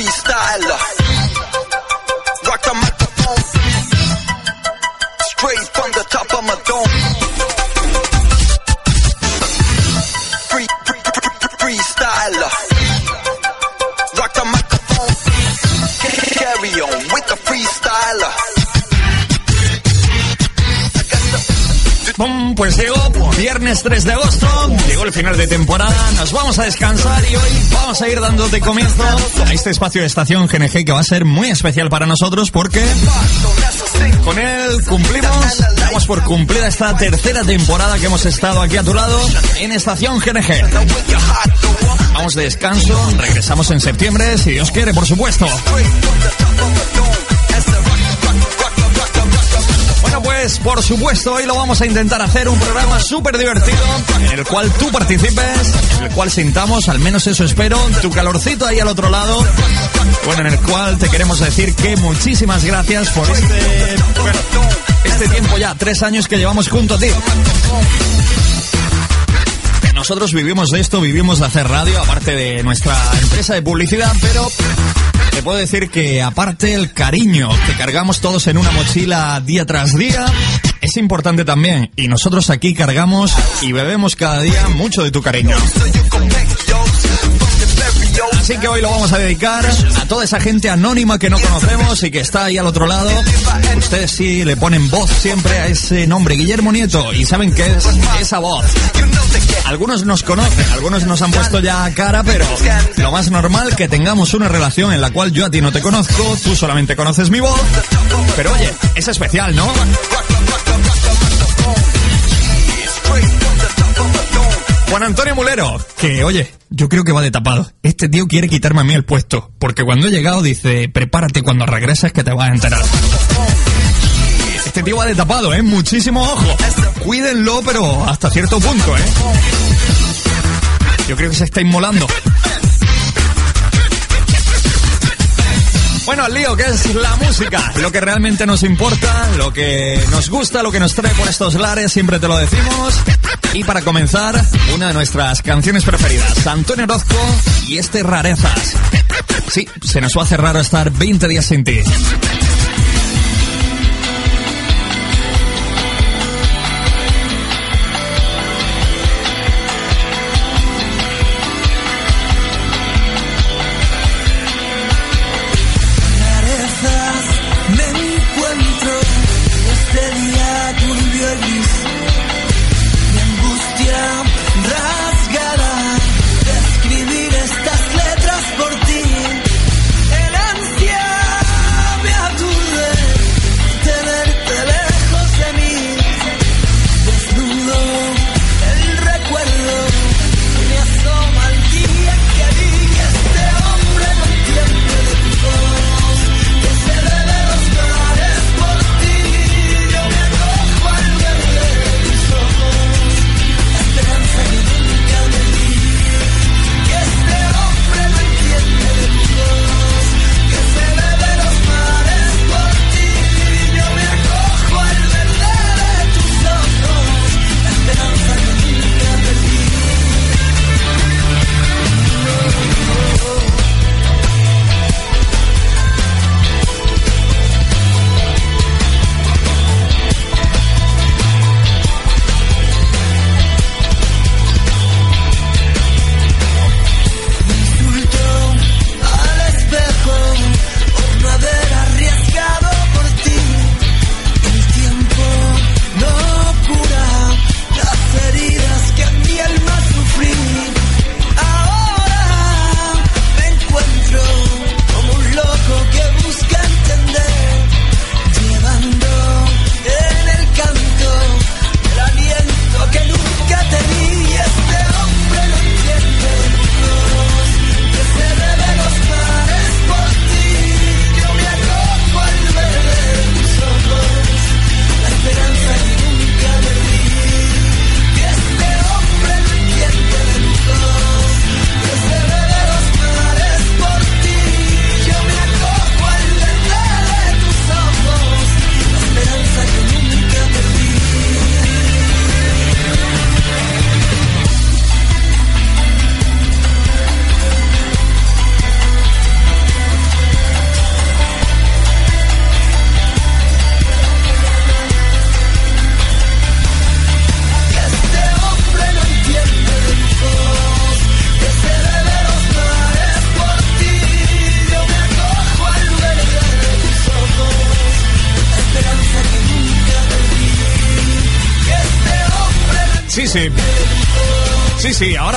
freestyler. Rock the microphone. Straight from the top of my dome. Free, free, free, free, freestyler. Rock the microphone. Carry on with the freestyler. Bum, Pues llegó viernes 3 de agosto, llegó el final de temporada, nos vamos a descansar y hoy vamos a ir dándote comienzo a este espacio de estación GNG que va a ser muy especial para nosotros porque con él cumplimos, damos por cumplida esta tercera temporada que hemos estado aquí a tu lado en estación GNG. Vamos de descanso, regresamos en septiembre, si Dios quiere, por supuesto. Por supuesto, hoy lo vamos a intentar hacer un programa súper divertido en el cual tú participes, en el cual sintamos, al menos eso espero, tu calorcito ahí al otro lado. Bueno, en el cual te queremos decir que muchísimas gracias por este, este tiempo ya, tres años que llevamos junto a ti. Nosotros vivimos de esto, vivimos de hacer radio, aparte de nuestra empresa de publicidad, pero te puedo decir que aparte el cariño que cargamos todos en una mochila día tras día, es importante también. Y nosotros aquí cargamos y bebemos cada día mucho de tu cariño. Así que hoy lo vamos a dedicar a toda esa gente anónima que no conocemos y que está ahí al otro lado. Ustedes sí le ponen voz siempre a ese nombre, Guillermo Nieto, y saben qué es esa voz. Algunos nos conocen, algunos nos han puesto ya cara, pero lo más normal que tengamos una relación en la cual yo a ti no te conozco, tú solamente conoces mi voz. Pero oye, es especial, ¿no? Juan Antonio Mulero, que oye, yo creo que va de tapado. Este tío quiere quitarme a mí el puesto, porque cuando he llegado dice, prepárate cuando regreses que te vas a enterar. Este tío va de tapado, ¿eh? Muchísimo ojo. Cuídenlo, pero hasta cierto punto, ¿eh? Yo creo que se está inmolando. Bueno, el lío, que es la música, lo que realmente nos importa, lo que nos gusta, lo que nos trae por estos lares, siempre te lo decimos. Y para comenzar, una de nuestras canciones preferidas, Antonio Orozco y este Rarezas. Sí, se nos va a raro estar 20 días sin ti.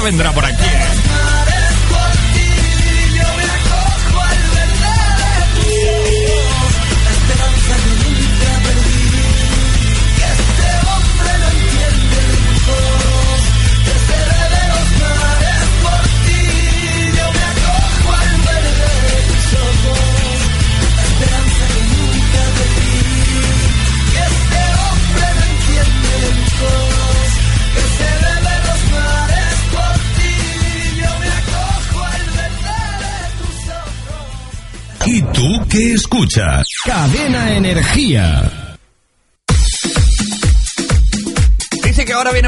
Vendrá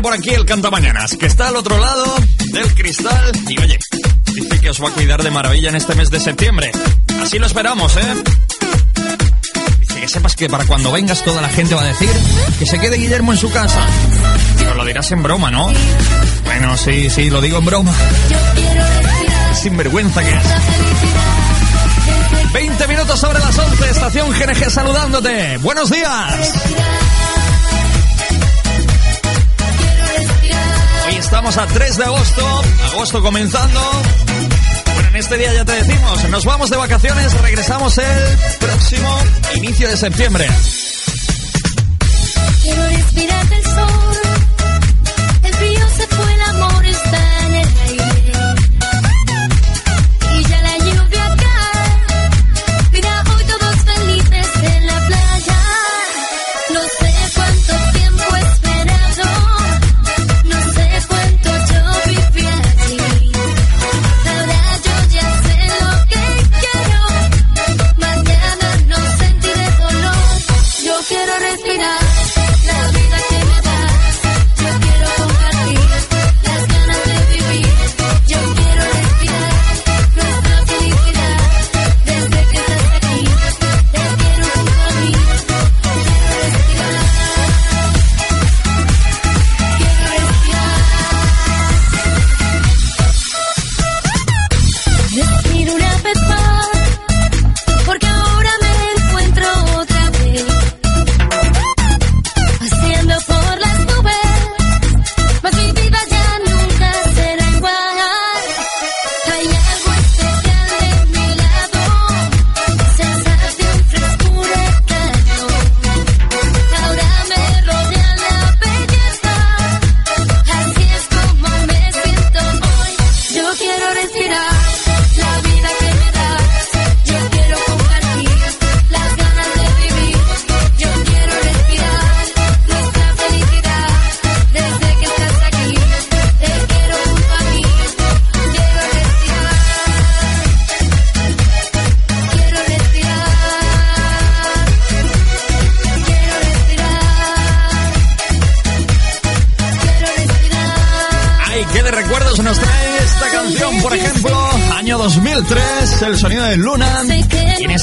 por aquí el cantamañanas, que está al otro lado del cristal y oye, dice que os va a cuidar de maravilla en este mes de septiembre. Así lo esperamos, ¿eh? Dice que sepas que para cuando vengas toda la gente va a decir que se quede Guillermo en su casa. Pero lo dirás en broma, ¿no? Bueno, sí, sí, lo digo en broma. Sin vergüenza que es. 20 minutos sobre las 11, estación GNG saludándote. Buenos días. Estamos a 3 de agosto, agosto comenzando. Bueno, en este día ya te decimos, nos vamos de vacaciones, regresamos el próximo inicio de septiembre. Quiero respirar del sol,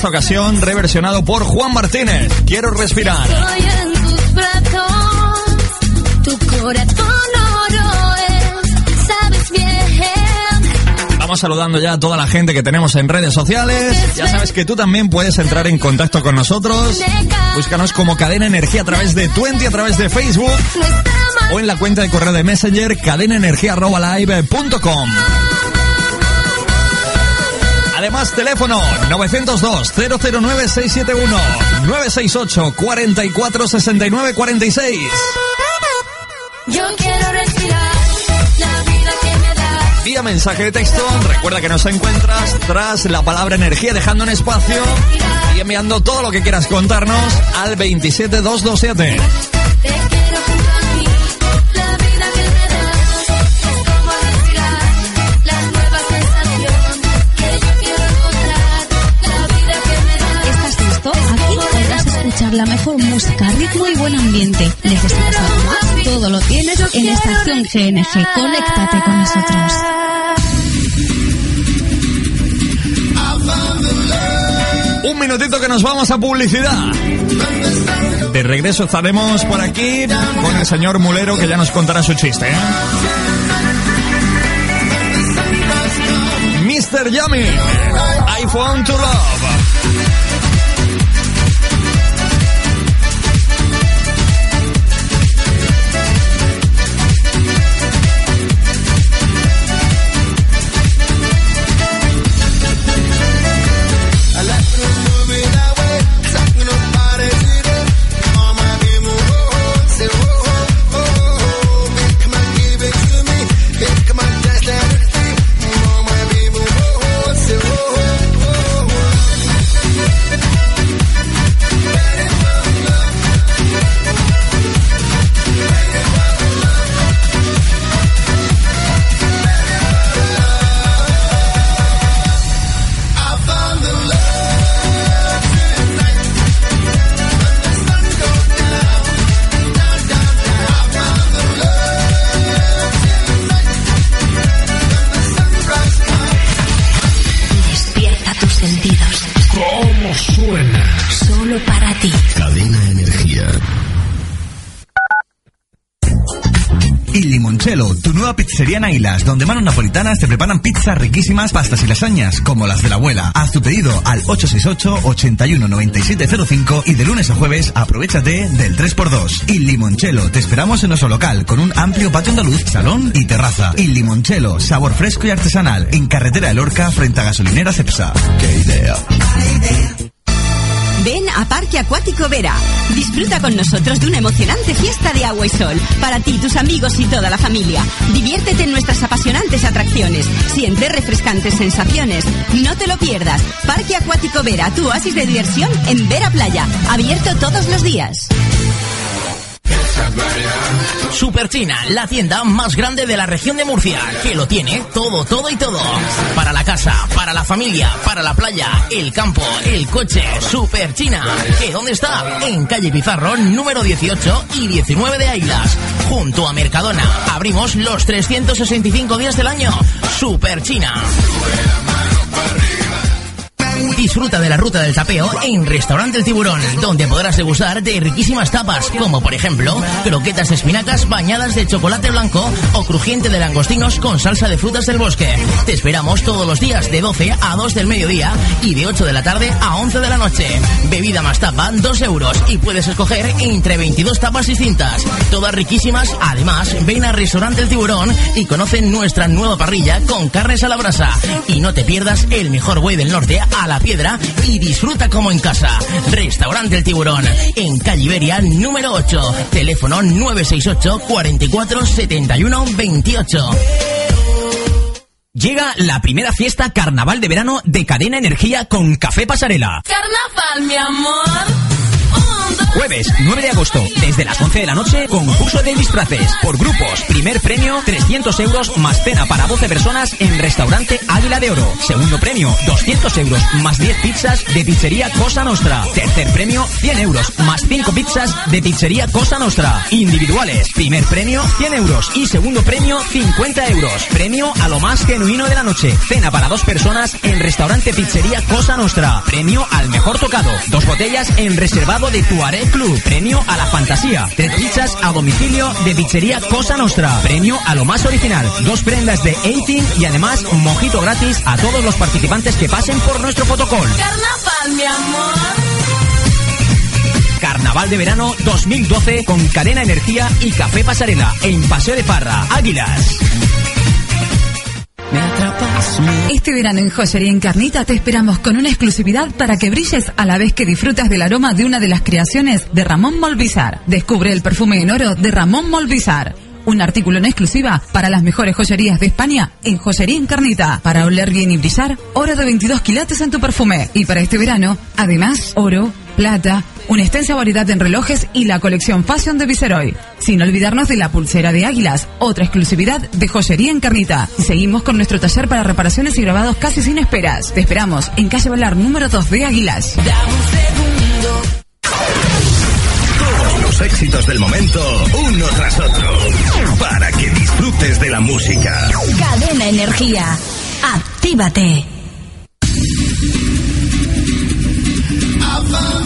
esta ocasión reversionado por Juan Martínez. Quiero respirar. Estoy en tus brazos, tu corazón oro es, sabes bien. Vamos saludando ya a toda la gente que tenemos en redes sociales. Ya sabes que tú también puedes entrar en contacto con nosotros. Búscanos como Cadena Energía a través de Twenty, a través de Facebook o en la cuenta de correo de Messenger cadenaenergia.live.com. Además, teléfono 902-009-671, 968-4469-46. Yo quiero respirar la vida que me das. Vía mensaje de texto, recuerda que nos encuentras tras la palabra energía dejando un espacio y enviando todo lo que quieras contarnos al 27227. Escuchar la mejor música, ritmo y buen ambiente. ¿Necesitas algo más? Todo lo tienes en Estación GNG. Conéctate con nosotros. Un minutito que nos vamos a publicidad. De regreso estaremos por aquí con el señor Mulero que ya nos contará su chiste. ¿eh? Mr. Yummy, I Found to Love. En Águilas, donde manos napolitanas te preparan pizzas riquísimas, pastas y lasañas, como las de la abuela. Haz tu pedido al 868-819705 y de lunes a jueves aprovechate del 3x2. Y Limoncello, te esperamos en nuestro local, con un amplio patio andaluz, salón y terraza. Y Limoncello, sabor fresco y artesanal, en carretera de Lorca, frente a gasolinera Cepsa. ¡Qué idea! Ven a Parque Acuático Vera. Disfruta con nosotros de una emocionante fiesta de agua y sol. Para ti, tus amigos y toda la familia. Diviértete en nuestras apasionantes atracciones. Siente refrescantes sensaciones. No te lo pierdas. Parque Acuático Vera, tu oasis de diversión en Vera Playa. Abierto todos los días. Super China, la tienda más grande de la región de Murcia, que lo tiene todo, todo y todo. Para la casa, para la familia, para la playa, el campo, el coche, Super China. ¿Que dónde está? En calle Pizarro, número 18 y 19 de Ailas, junto a Mercadona. Abrimos los 365 días del año. Super China. Disfruta de la ruta del tapeo en Restaurante El Tiburón, donde podrás degustar de riquísimas tapas, como por ejemplo, croquetas de espinacas bañadas de chocolate blanco o crujiente de langostinos con salsa de frutas del bosque. Te esperamos todos los días de 12 a 2 del mediodía y de 8 de la tarde a 11 de la noche. Bebida más tapa, 2 euros y puedes escoger entre 22 tapas distintas. Todas riquísimas. Además, ven a Restaurante El Tiburón y conoce nuestra nueva parrilla con carnes a la brasa. Y no te pierdas el mejor buey del norte a la y disfruta como en casa. Restaurante El Tiburón, en Calle Iberia, número 8. Teléfono 968 44 71 28. Llega la primera fiesta carnaval de verano de Cadena Energía con Café Pasarela. Carnaval, mi amor. Jueves 9 de agosto, desde las 11 de la noche, concurso de disfraces. Por grupos, primer premio 300 euros más cena para 12 personas en restaurante Águila de Oro. Segundo premio 200 euros más 10 pizzas de pizzería Cosa Nostra. Tercer premio 100 euros más 5 pizzas de pizzería Cosa Nostra. Individuales, primer premio 100 euros y segundo premio 50 euros. Premio a lo más genuino de la noche. Cena para dos personas en restaurante Pizzería Cosa Nostra. Premio al mejor tocado. Dos botellas en reservado de Tuareg Club. Premio a la fantasía. Tres pizzas a domicilio de pizzería Cosa Nostra. Premio a lo más original. Dos prendas de 18 y además un mojito gratis a todos los participantes que pasen por nuestro fotocall. Carnaval, mi amor. Carnaval de verano 2012 con Cadena Energía y Café Pasarela en Paseo de Parra, Águilas. Este verano en Joyería Encarnita te esperamos con una exclusividad para que brilles a la vez que disfrutas del aroma de una de las creaciones de Ramón Molbizar. Descubre el perfume en oro de Ramón Molbizar. Un artículo en exclusiva para las mejores joyerías de España en Joyería Encarnita. Para oler bien y brillar, oro de 22 quilates en tu perfume. Y para este verano, además, oro, plata, una extensa variedad en relojes y la colección Fashion de Viceroy. Sin olvidarnos de la pulsera de águilas, otra exclusividad de Joyería Encarnita. Y seguimos con nuestro taller para reparaciones y grabados casi sin esperas. Te esperamos en calle Valar número 2 de Águilas. Todos los éxitos del momento, uno tras otro. Para que disfrutes de la música. Cadena Energía. Actívate.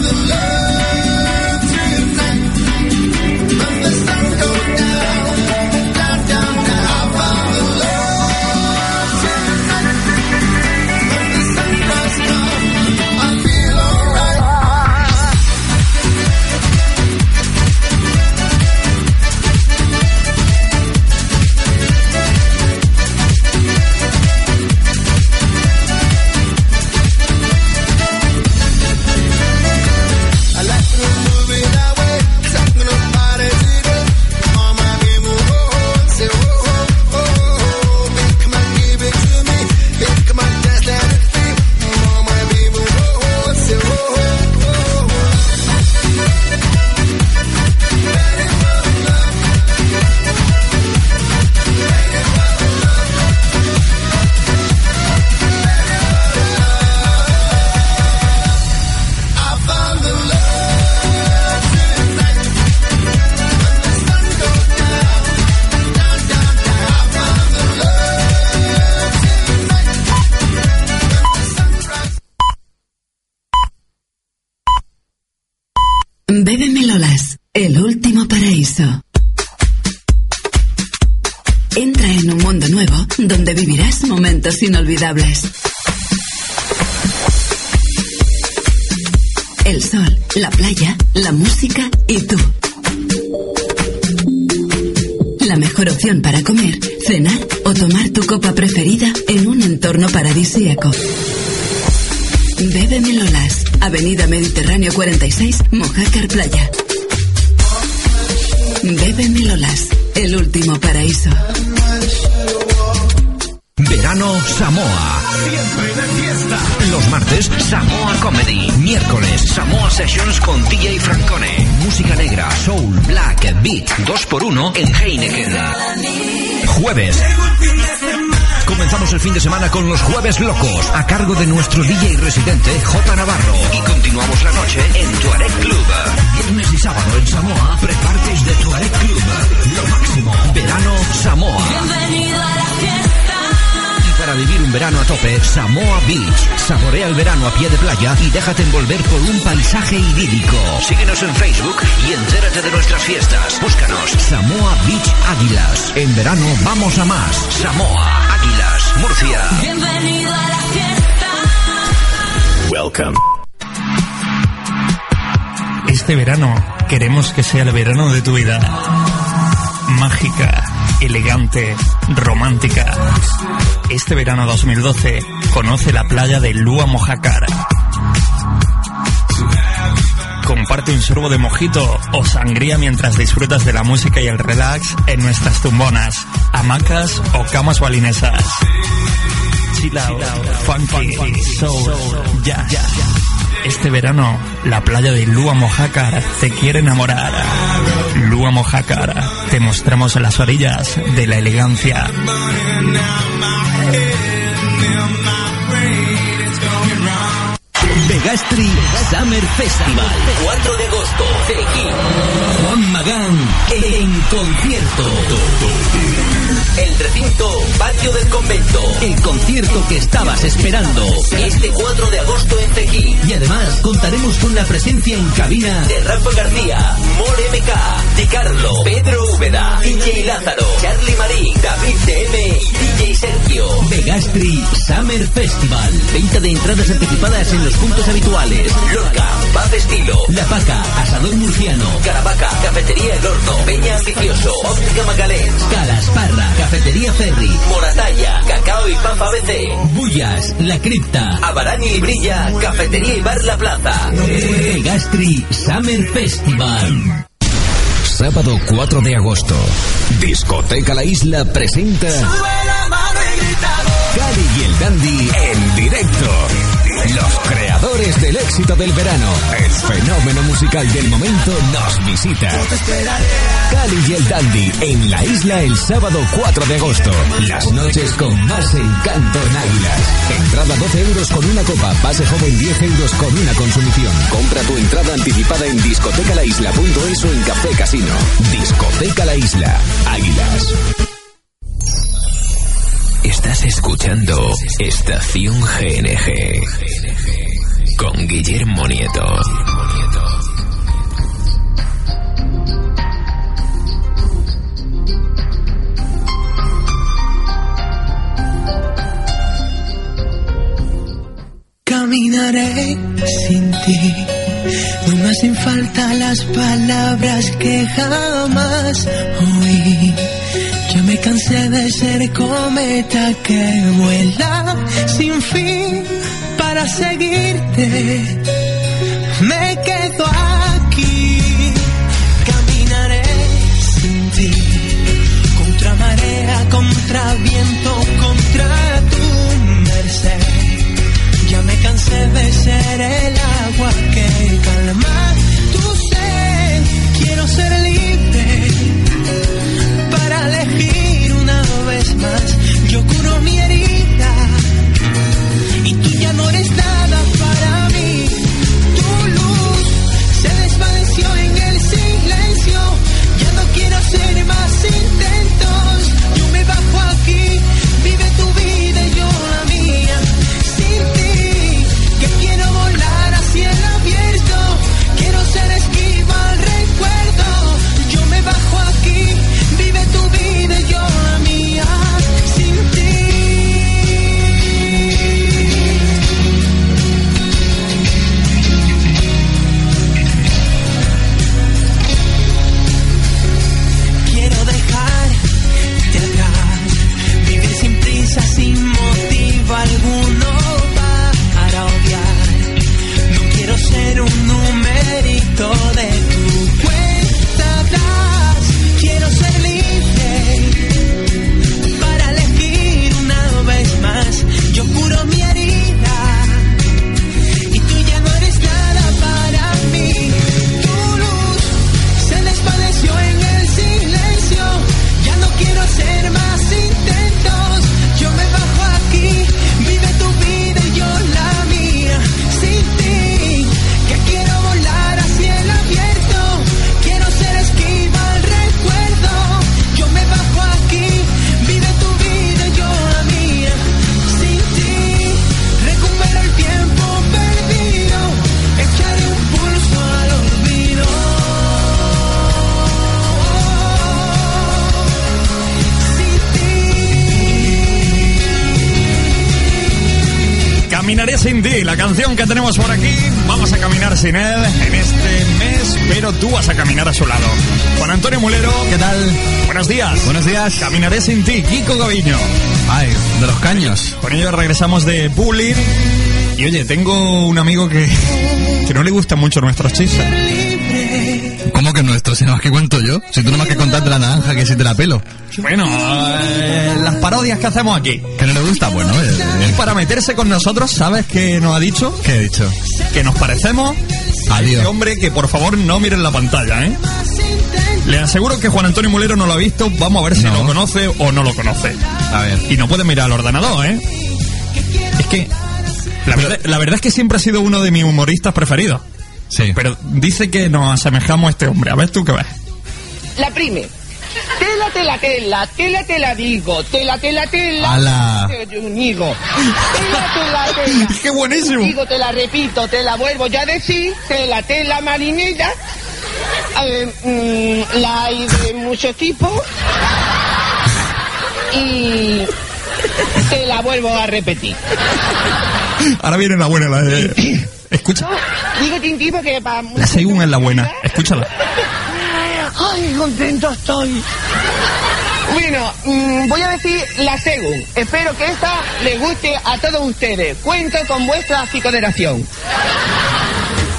Yeah. love. Inolvidables. El sol, la playa, la música y tú. La mejor opción para comer, cenar o tomar tu copa preferida en un entorno paradisíaco. Bebe Melolas, Avenida Mediterráneo 46, Mojácar Playa. Bebe Melolas, el último paraíso. Verano Samoa. Siempre de fiesta. Los martes, Samoa Comedy. Miércoles, Samoa Sessions con DJ Francone. Música negra, soul, black, beat, 2x1 en Heineken. Jueves. Comenzamos el fin de semana con los Jueves Locos, a cargo de nuestro DJ residente J. Navarro. Y continuamos la noche en Tuareg Club. Viernes y sábado en Samoa, prepartes de Tuareg Club. Lo máximo. Verano Samoa. Bienvenido para vivir un verano a tope, Samoa Beach. Saborea el verano a pie de playa y déjate envolver por un paisaje idílico. Síguenos en Facebook y entérate de nuestras fiestas. Búscanos Samoa Beach Águilas. En verano vamos a más. Samoa Águilas, Murcia. Bienvenido a la fiesta. Welcome. Este verano queremos que sea el verano de tu vida. Mágica, elegante, romántica. Este verano 2012 conoce la playa de Lua Mojácar. Comparte un sorbo de mojito o sangría mientras disfrutas de la música y el relax en nuestras tumbonas, hamacas o camas balinesas. Chill out, funky, soul, jazz. Este verano, la playa de Lua Mojácar te quiere enamorar. Lua Mojácar, te mostramos las orillas de la elegancia. Vegastri Summer Festival. 4 de agosto. Tequín. Juan Magán en concierto. El recinto Patio del Convento. El concierto que estabas esperando. Este 4 de agosto en Tequín. Y además contaremos con la presencia en cabina de Rafa García, More MK, Di Carlo, Pedro Úbeda, DJ Lázaro, Charlie Marín, David DM y DJ Sergio. Vegastri Summer Festival. Venta de entradas anticipadas en los puntos habituales. Lorca, Paz Estilo, La Paca, Asador Murciano, Caravaca, Cafetería El Horno, Peña Ambicioso, Óptica Magalens, Calas Parra, Cafetería Ferry, Moratalla, Cacao y Papa BC, Bullas, La Cripta, Abarán y Librilla, Cafetería y Bar La Plaza. Vegastri Summer Festival. Sábado 4 de agosto. Discoteca La Isla presenta Cali y el Dandy en directo. Los creadores del éxito del verano, el fenómeno musical del momento, nos visita. Cali y el Dandy en la isla el sábado 4 de agosto. Las noches con más encanto en Águilas. Entrada 12 euros con una copa, pase joven 10 euros con una consumición. Compra tu entrada anticipada en discotecalaisla.es o en Café Casino. Discoteca La Isla, Águilas. Estás escuchando Estación GNG con Guillermo Nieto. Caminaré sin ti, no me hacen falta las palabras que jamás oí. Me cansé de ser cometa que vuela sin fin para seguirte. Me quedo aquí, caminaré sin ti, contra marea, contra viento, contra tu merced. Ya me cansé de ser el agua que calma tu sed. Quiero ser libre Yo curo mi herida y tú ya no eres nada para mí. Tu luz se desvaneció en que tenemos por aquí. Vamos a caminar sin él en este mes, pero tú vas a caminar a su lado. Juan Antonio Mulero. ¿Qué tal? Buenos días. Buenos días. Caminaré sin ti, Kiko Gaviño. Ay, de los caños. Con ello regresamos de bullying. Y oye, tengo un amigo que, que no le gustan mucho nuestros chistes. ¿Cómo que nuestro? Si no más que cuento yo. Si tú no más que contarte la naranja que si te la pelo. Bueno, eh, las parodias que hacemos aquí. Que no le gusta, bueno. eh, Y eh, para meterse con nosotros, ¿sabes qué nos ha dicho? ¿Qué he dicho? Que nos parecemos a Adiós. este hombre que por favor no miren la pantalla, ¿eh? Le aseguro que Juan Antonio Mulero no lo ha visto. Vamos a ver si No. lo conoce o no lo conoce. A ver. Y no puede mirar al ordenador, ¿eh? Es que la verdad, la verdad es que siempre ha sido uno de mis humoristas preferidos. Sí. Pero dice que nos asemejamos a este hombre. A ver tú qué ves. La prime. Tela, tela, tela, tela, te la digo, tela, tela, tela. Ala. Te digo. Tela, tela, tela. ¡Qué buenísimo! Digo, te la repito, te la vuelvo ya a decir, tela, tela, marinera. Eh, mm, la hay de muchos tipos. Y te la vuelvo a repetir. Ahora viene la buena, la de... Escucha. Digo, Tintín, porque para... La segunda es la buena. Escúchala. ¡Ay, contento estoy! Bueno, mm, voy a decir la según. Espero que esta le guste a todos ustedes. Cuento con vuestra psicoderación.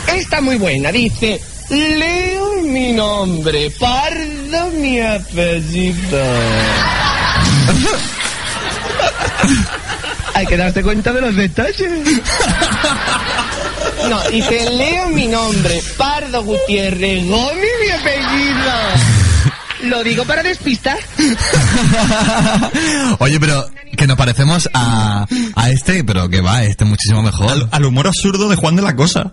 Esta muy buena, dice... Leo mi nombre, Pardo mi apellido. Hay que darse cuenta de los detalles. No, dice, leo mi nombre, Pardo Gutiérrez Gómez, mi apellido. Lo digo para despistar. Oye, pero que nos parecemos a, a este, pero que va, este es muchísimo mejor. Al, al humor absurdo de Juan de la Cosa.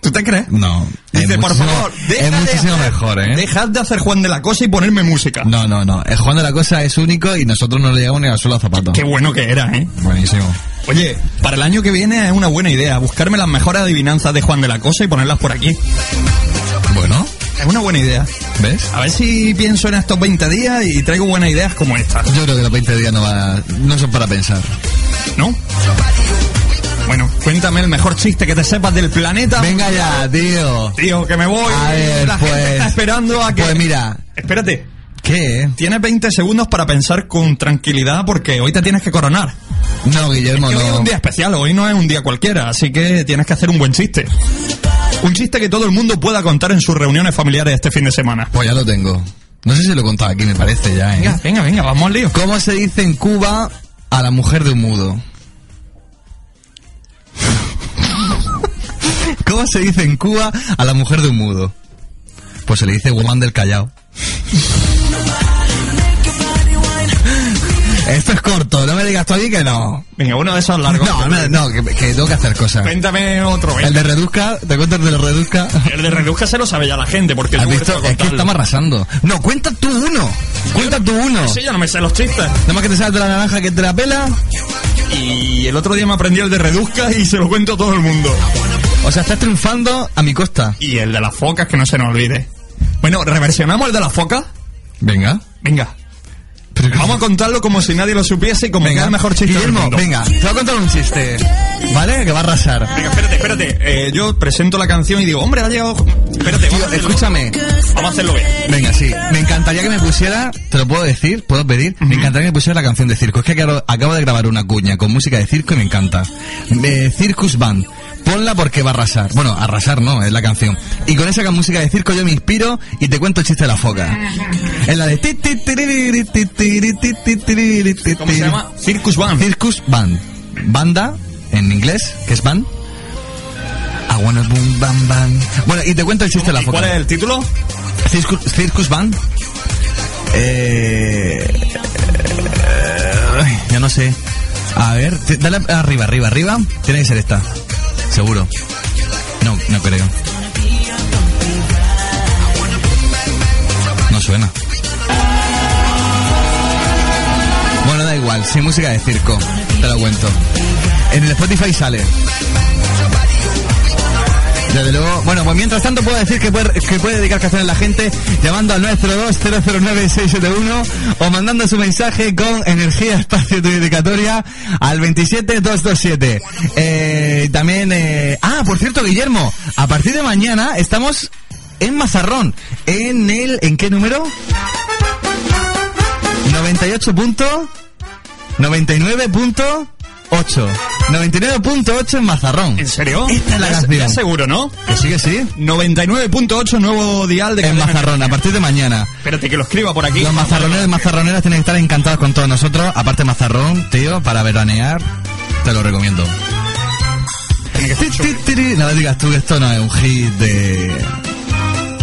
¿Tú te crees? No. es Dice, por muchísimo- favor, es deja de muchísimo hacer- mejor, ¿eh? Dejad de hacer Juan de la Cosa y ponerme música. No, no, no. El Juan de la Cosa es único y nosotros no le llegamos ni al suelo a zapatos. Qué bueno que era, ¿eh? Buenísimo. Oye, para el año que viene es una buena idea buscarme las mejores adivinanzas de Juan de la Cosa y ponerlas por aquí. Bueno, Es una buena idea. ¿ves? A ver si pienso en estos 20 días y traigo buenas ideas como esta. Yo creo que los 20 días no, va, no son para pensar. ¿No? Bueno, cuéntame el mejor chiste que te sepas del planeta. Venga ya, tío. Tío, que me voy. A ver, La gente pues- está esperando a que... Pues mira, Espérate. ¿qué? Tienes 20 segundos para pensar con tranquilidad porque hoy te tienes que coronar. No, Guillermo, Que hoy es no. un día especial, hoy no es un día cualquiera, así que tienes que hacer un buen chiste. Un chiste que todo el mundo pueda contar en sus reuniones familiares este fin de semana. Pues ya lo tengo. No sé si lo he contado aquí, me parece ya, ¿eh? Venga, venga, venga, vamos al lío. ¿Cómo se dice en Cuba a la mujer de un mudo? ¿Cómo se dice en Cuba a la mujer de un mudo? Pues se le dice woman del Callao. Esto es corto, no me digas todavía que no. Venga, uno de esos largos. No, no, no, que, que tengo que hacer cosas. Cuéntame otro. El de Reduzca, te cuento el de Reduzca. El de Reduzca se lo sabe ya la gente, porque ¿Has visto? Es que estamos arrasando. No, cuenta tú uno. Cuenta tú uno. Sí, yo no me sé los chistes. Nada más que te sabes de la naranja que te la pela. Y el otro día me aprendí el de Reduzca y se lo cuento a todo el mundo. O sea, estás triunfando a mi costa. Y el de las focas, que no se nos olvide. Bueno, ¿reversionamos el de las focas? Venga. Venga. Vamos a contarlo como si nadie lo supiese y como que es Venga, el mejor chiste del Guillermo, mundo. venga, te voy a contar un chiste. ¿Vale? Que va a arrasar. Venga, espérate, espérate. Eh, yo presento la canción y digo, hombre, ha llegado... Espérate, vamos. Escúchame. Vamos a hacerlo bien. Venga, sí. Me encantaría que me pusiera, te lo puedo decir, puedo pedir, me encantaría que me pusiera la canción de circo. Es que acabo, acabo de grabar una cuña con música de circo y me encanta. Eh, Circus Band. Ponla porque va a arrasar. Bueno, arrasar no, es la canción. Y con esa música de circo yo me inspiro y te cuento el chiste de la foca. Es la de... ti, ti, tiriri, ti, tiri, ti, ti, tiriri, ti, ¿Cómo se llama? Circus Band. Circus Band. Banda, en inglés, que es band. I wanna boom bam bam. Bueno, y te cuento el chiste de la ¿Y foca. cuál es el título? Circus, Circus Band. Eh, ay, yo no sé. A ver, dale arriba, arriba, arriba. Tiene que ser esta. Seguro. No, no creo. No suena. Bueno, da igual, sin música de circo. Te lo cuento. En el Spotify sale. Desde luego. Bueno, pues mientras tanto puedo decir que puede, que puede dedicar canciones la gente llamando al 902-009-671 o mandando su mensaje con energía espacio tu dedicatoria al 27227. Eh, también, eh, ah, por cierto, Guillermo, a partir de mañana estamos en Mazarrón. En el, ¿en qué número? 98 punto, 99.8. 99.8 en Mazarrón. ¿En serio? Esta es la canción. seguro, ¿no? Que sí, que sí. 99.8 nuevo dial de En cadena Mazarrón, a partir de mañana. Espérate que lo escriba por aquí. Los mazarroneros y mazarroneras tienen que estar encantados con todos nosotros. Aparte Mazarrón, tío, para veranear, te lo recomiendo. Ti, ti, tiri. No le digas tú que esto no es un hit de...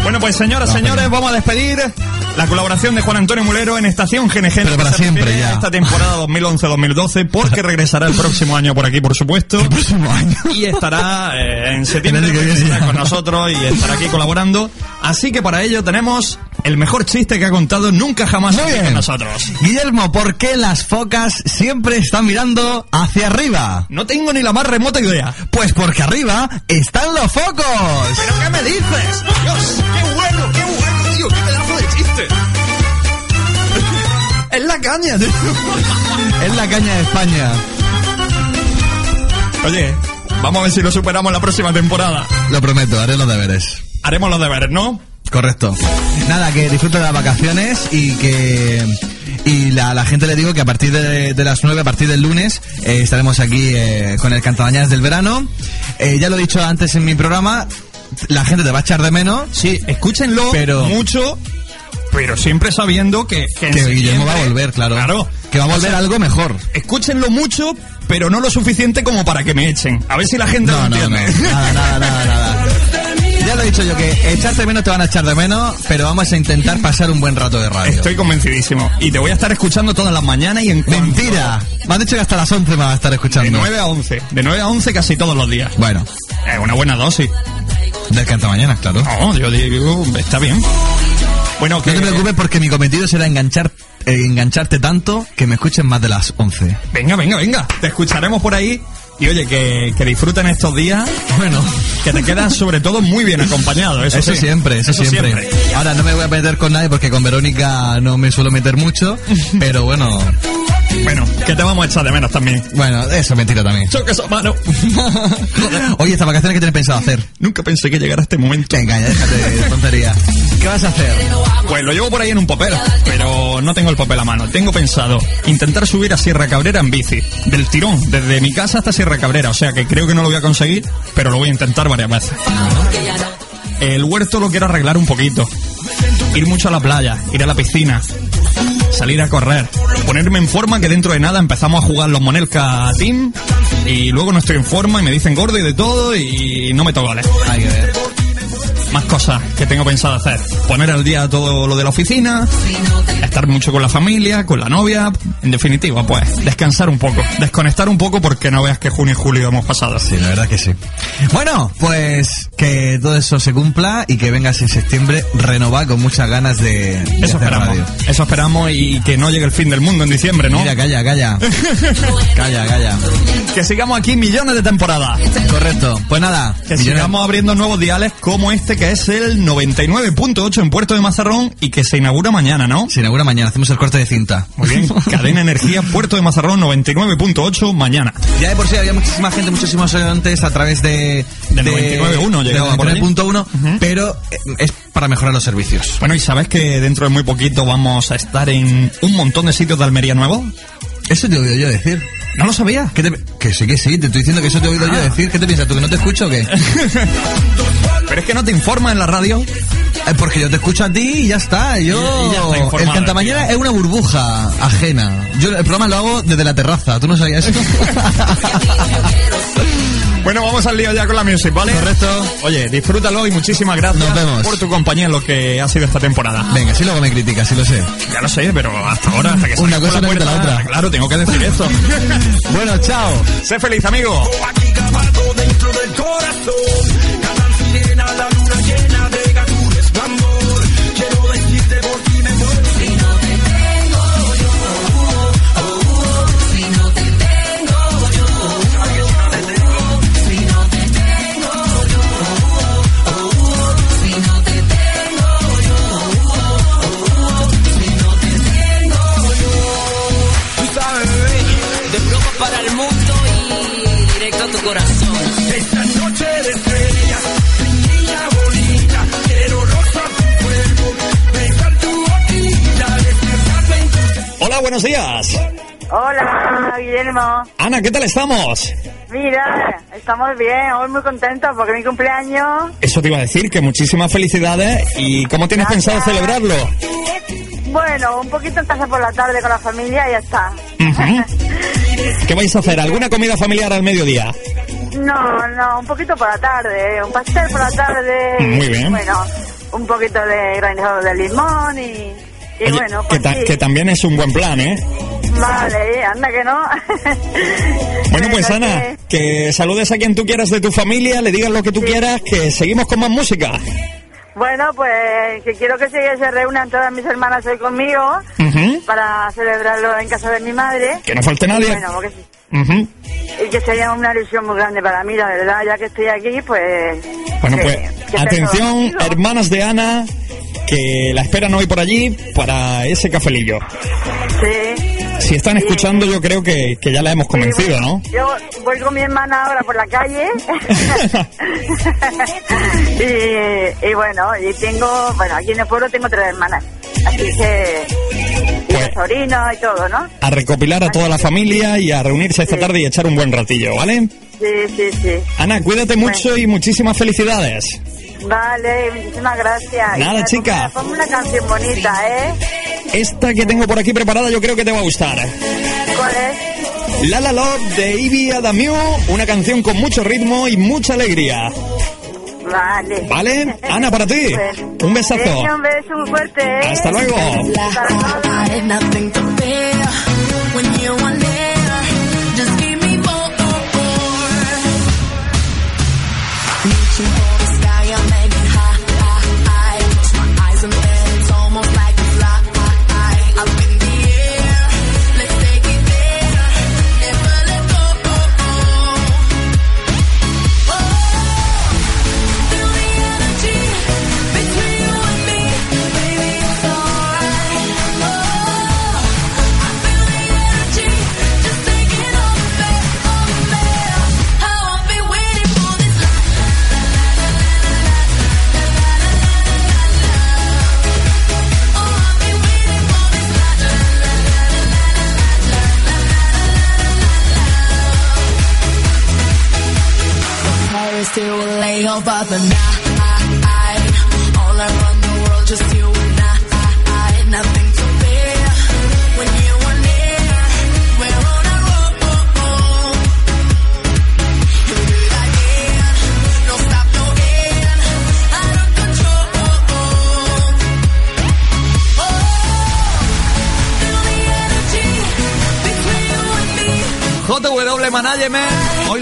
Bueno, pues señoras, No, señores, vamos a despedir la colaboración de Juan Antonio Mulero en Estación GNG. Pero para siempre, ya. Esta temporada 2011-2012, porque regresará el próximo año por aquí, por supuesto. El próximo año. Y estará eh, en septiembre ya. con nosotros y estará aquí colaborando. Así que para ello tenemos el mejor chiste que ha contado nunca jamás Muy bien. con nosotros. Guillermo, ¿por qué las focas siempre están mirando hacia arriba? No tengo ni la más remota idea. Pues porque arriba están los focos. ¿Pero qué me dices? Dios, qué bueno, qué bueno, chiste. Es la caña, tío. Es la caña de España. Oye, vamos a ver si lo superamos la próxima temporada. Lo prometo, haré los deberes. Haremos los deberes, ¿no? Correcto. Nada, que disfruten de las vacaciones y que... Y la, la gente le digo que a partir de, de las 9, a partir del lunes, eh, estaremos aquí eh, con el Cantamañanas del verano. Eh, ya lo he dicho antes en mi programa, la gente te va a echar de menos. Sí, escúchenlo Pero- mucho, pero siempre sabiendo que... Que, Que Guillermo va a volver, claro. Claro. Que va a O volver sea, algo mejor. Escúchenlo mucho, pero no lo suficiente como para que me echen. A ver si la gente No, lo no, no. Nada, nada, nada, nada. Ya lo he dicho yo, que echarte de menos te van a echar de menos, pero vamos a intentar pasar un buen rato de radio. Estoy convencidísimo. Y te voy a estar escuchando todas las mañanas y en cuanto- Mentira. Me han dicho que hasta las 11 me va a estar De escuchando. 9 a 11. De 9 a 11 casi todos los días. Bueno, Es una buena dosis. del Cantamañanas, claro. No, yo digo, está bien. Bueno, que... No te preocupes porque mi cometido será enganchar, eh, engancharte tanto que me escuchen más de las 11. Venga, venga, venga. Te escucharemos por ahí. Y oye, que, que disfruten estos días. Bueno, Que te quedas sobre todo muy bien acompañado. Eso, eso, sí. siempre, eso, siempre. Ahora no me voy a meter con nadie porque con Verónica no me suelo meter mucho, pero bueno, Bueno, que te vamos a echar de menos también. bueno, eso es mentira también. Choque esa mano. Oye, esta vacaciones, ¿qué tienes pensado hacer? Nunca pensé que llegara este momento. Venga, ya déjate de tontería. ¿Qué vas a hacer? Pues lo llevo por ahí en un papel, pero no tengo el papel a mano. Tengo pensado intentar subir a Sierra Cabrera en bici, del tirón, desde mi casa hasta Sierra Cabrera. O sea que creo que no lo voy a conseguir, pero lo voy a intentar varias veces. El huerto lo quiero arreglar un poquito. Ir mucho a la playa, ir a la piscina, salir a correr, ponerme en forma que dentro de nada empezamos a jugar los Monelka Team y luego no estoy en forma y me dicen gordo y de todo y no. Hay que ver. Más cosas que tengo pensado hacer. Poner al día todo lo de la oficina, estar mucho con la familia, con la novia, en definitiva, pues descansar un poco, desconectar un poco porque no veas que junio y julio hemos pasado. Sí, la verdad que sí. Bueno, pues que todo eso se cumpla y que vengas en septiembre renovado con muchas ganas de, de Eso esperamos, radio. eso esperamos y que no llegue el fin del mundo en diciembre, ¿no? Mira, calla, calla. calla, calla. Que sigamos aquí millones de temporadas. Correcto. Pues nada, Que millones- sigamos abriendo nuevos diales como este que es el 99.8 en Puerto de Mazarrón y que se inaugura mañana, ¿no? se inaugura mañana, hacemos el corte de cinta. Muy bien. Cadena Energía Puerto de Mazarrón 99.8 mañana. Ya de por sí había muchísima gente, muchísimos oyentes a través de... Del de- 99.1 del llegaba por allí. 99.1, pero eh, es para mejorar los servicios. Bueno, y sabes que dentro de muy poquito vamos a estar en un montón de sitios de Almería Nuevo. Eso te he oído yo decir. ¿No lo te- Que sí, que sí, te estoy diciendo que eso te he oído yo Ah. decir. ¿Qué te piensas tú, que no te escucho o qué? Pero es que no te informa en la radio. Eh, Porque yo te escucho a ti y ya está. Yo. Y- y ya está informado, el cantamañana es una burbuja ajena. Yo el programa lo hago desde la terraza. ¿Tú no sabías eso? Bueno, vamos al lío ya con la music, ¿vale? Correcto. Oye, disfrútalo y muchísimas gracias Nos vemos. por tu compañía en lo que ha sido esta temporada. Venga, si luego me criticas, sí lo sé. Ya lo sé, pero hasta ahora, hasta que Una cosa la puerta, otra. Claro, tengo que decir esto. Bueno, chao. sé feliz, amigo. Aquí grabado dentro del corazón. Buenos días. Hola, Guillermo. Ana, ¿qué tal estamos? Mira, estamos bien, hoy muy contentos porque mi cumpleaños. Eso te iba a decir, que muchísimas felicidades. ¿Y cómo tienes pensado celebrarlo? Bueno, un poquito en casa por la tarde con la familia y ya está. Ujú. ¿Qué vais a hacer? ¿Alguna comida familiar al mediodía? No, no, un poquito por la tarde, un pastel por la tarde. Muy bien. Bueno, un poquito de granizado de limón y, y Oye, bueno, que, pues ta- sí. que también es un buen plan, ¿eh? Vale, anda que no. Bueno, pues Ana, que saludes a quien tú quieras de tu familia, le digas lo que tú quieras, que seguimos con más música. Bueno, pues que quiero que se, se reúnan todas mis hermanas hoy conmigo para celebrarlo en casa de mi madre. Que no falte nadie. Bueno, porque Ujú. Y que sería una ilusión muy grande para mí, la verdad, ya que estoy aquí, pues... Bueno, pues atención, hermanas de Ana, que la esperan hoy por allí para ese cafelillo. Sí. Si están escuchando, yo creo que, que ya la hemos convencido, ¿no? Yo voy con mi hermana ahora por la calle. y, y bueno, y tengo, bueno, aquí en el pueblo tengo tres hermanas. Así que, y Pues los sobrinos y todo, ¿no? A recopilar a toda la familia y a reunirse esta tarde y echar un buen ratillo, ¿vale? Sí, sí, sí. Ana, cuídate mucho y muchísimas felicidades. Vale, muchísimas gracias. Nada, chica. Ponme una canción bonita, ¿eh? Esta que tengo por aquí preparada yo creo que te va a gustar. ¿Cuál es? La La Love de Ivy Adamiu, una canción con mucho ritmo y mucha alegría. Vale. ¿Vale? Ana, para ti. Un besazo. Un beso muy fuerte, ¿eh? Hasta luego.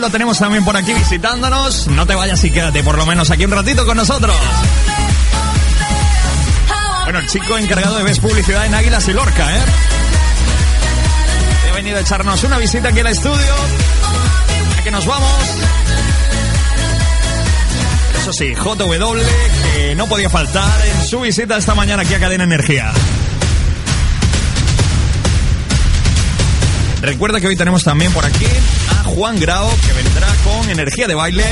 Tenemos también por aquí visitándonos. No te vayas y quédate por lo menos aquí un ratito con nosotros. Bueno, el chico encargado de ves publicidad en Águilas y Lorca, ¿eh? He venido a echarnos una visita aquí al estudio. A que nos vamos. Eso sí, JW, que no podía faltar en su visita esta mañana aquí a Cadena Energía. Recuerda que hoy tenemos también por aquí Juan Grau, que vendrá con energía de baile.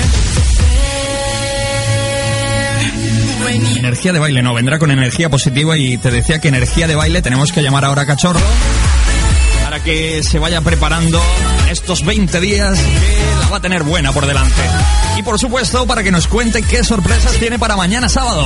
Energía de baile, no, vendrá con energía positiva y te decía que energía de baile tenemos que llamar ahora a Cachorro para que se vaya preparando estos 20 días que la va a tener buena por delante. Y por supuesto, para que nos cuente qué sorpresas tiene para mañana sábado.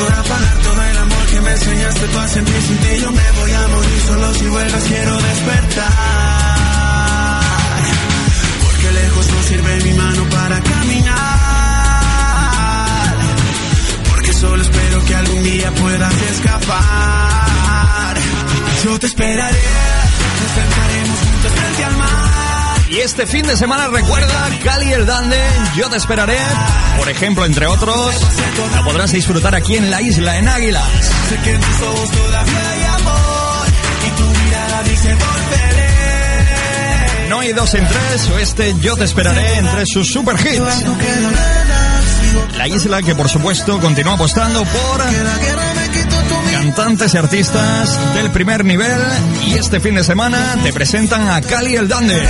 Agua del mar podrá pagar todo el amor que me enseñaste tú a sentir sin ti. Yo me voy a morir solo si vuelvas, quiero despertar. Porque lejos no sirve mi mano para caminar. Porque solo espero que algún día puedas escapar. Yo te esperaré, nos sentaremos juntos frente al mar. Y este fin de semana recuerda Cali el Dande, Yo te esperaré. Por ejemplo, entre otros, la podrás disfrutar aquí en la isla, en Águilas. Sé que en tus ojos todavía hay amor y tu mirada dice volveré. No hay dos en tres, o este Yo te esperaré entre sus super hits. La isla que por supuesto continúa apostando por cantantes y artistas del primer nivel y este fin de semana te presentan a Cali el Dande.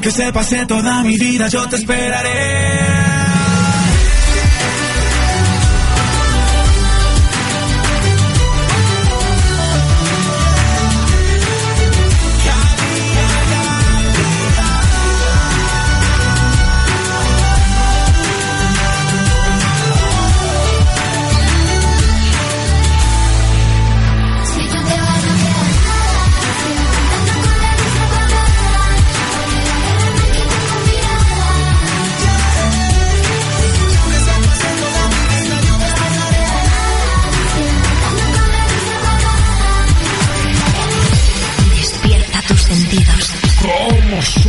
Aunque se pase toda mi vida, yo te esperaré.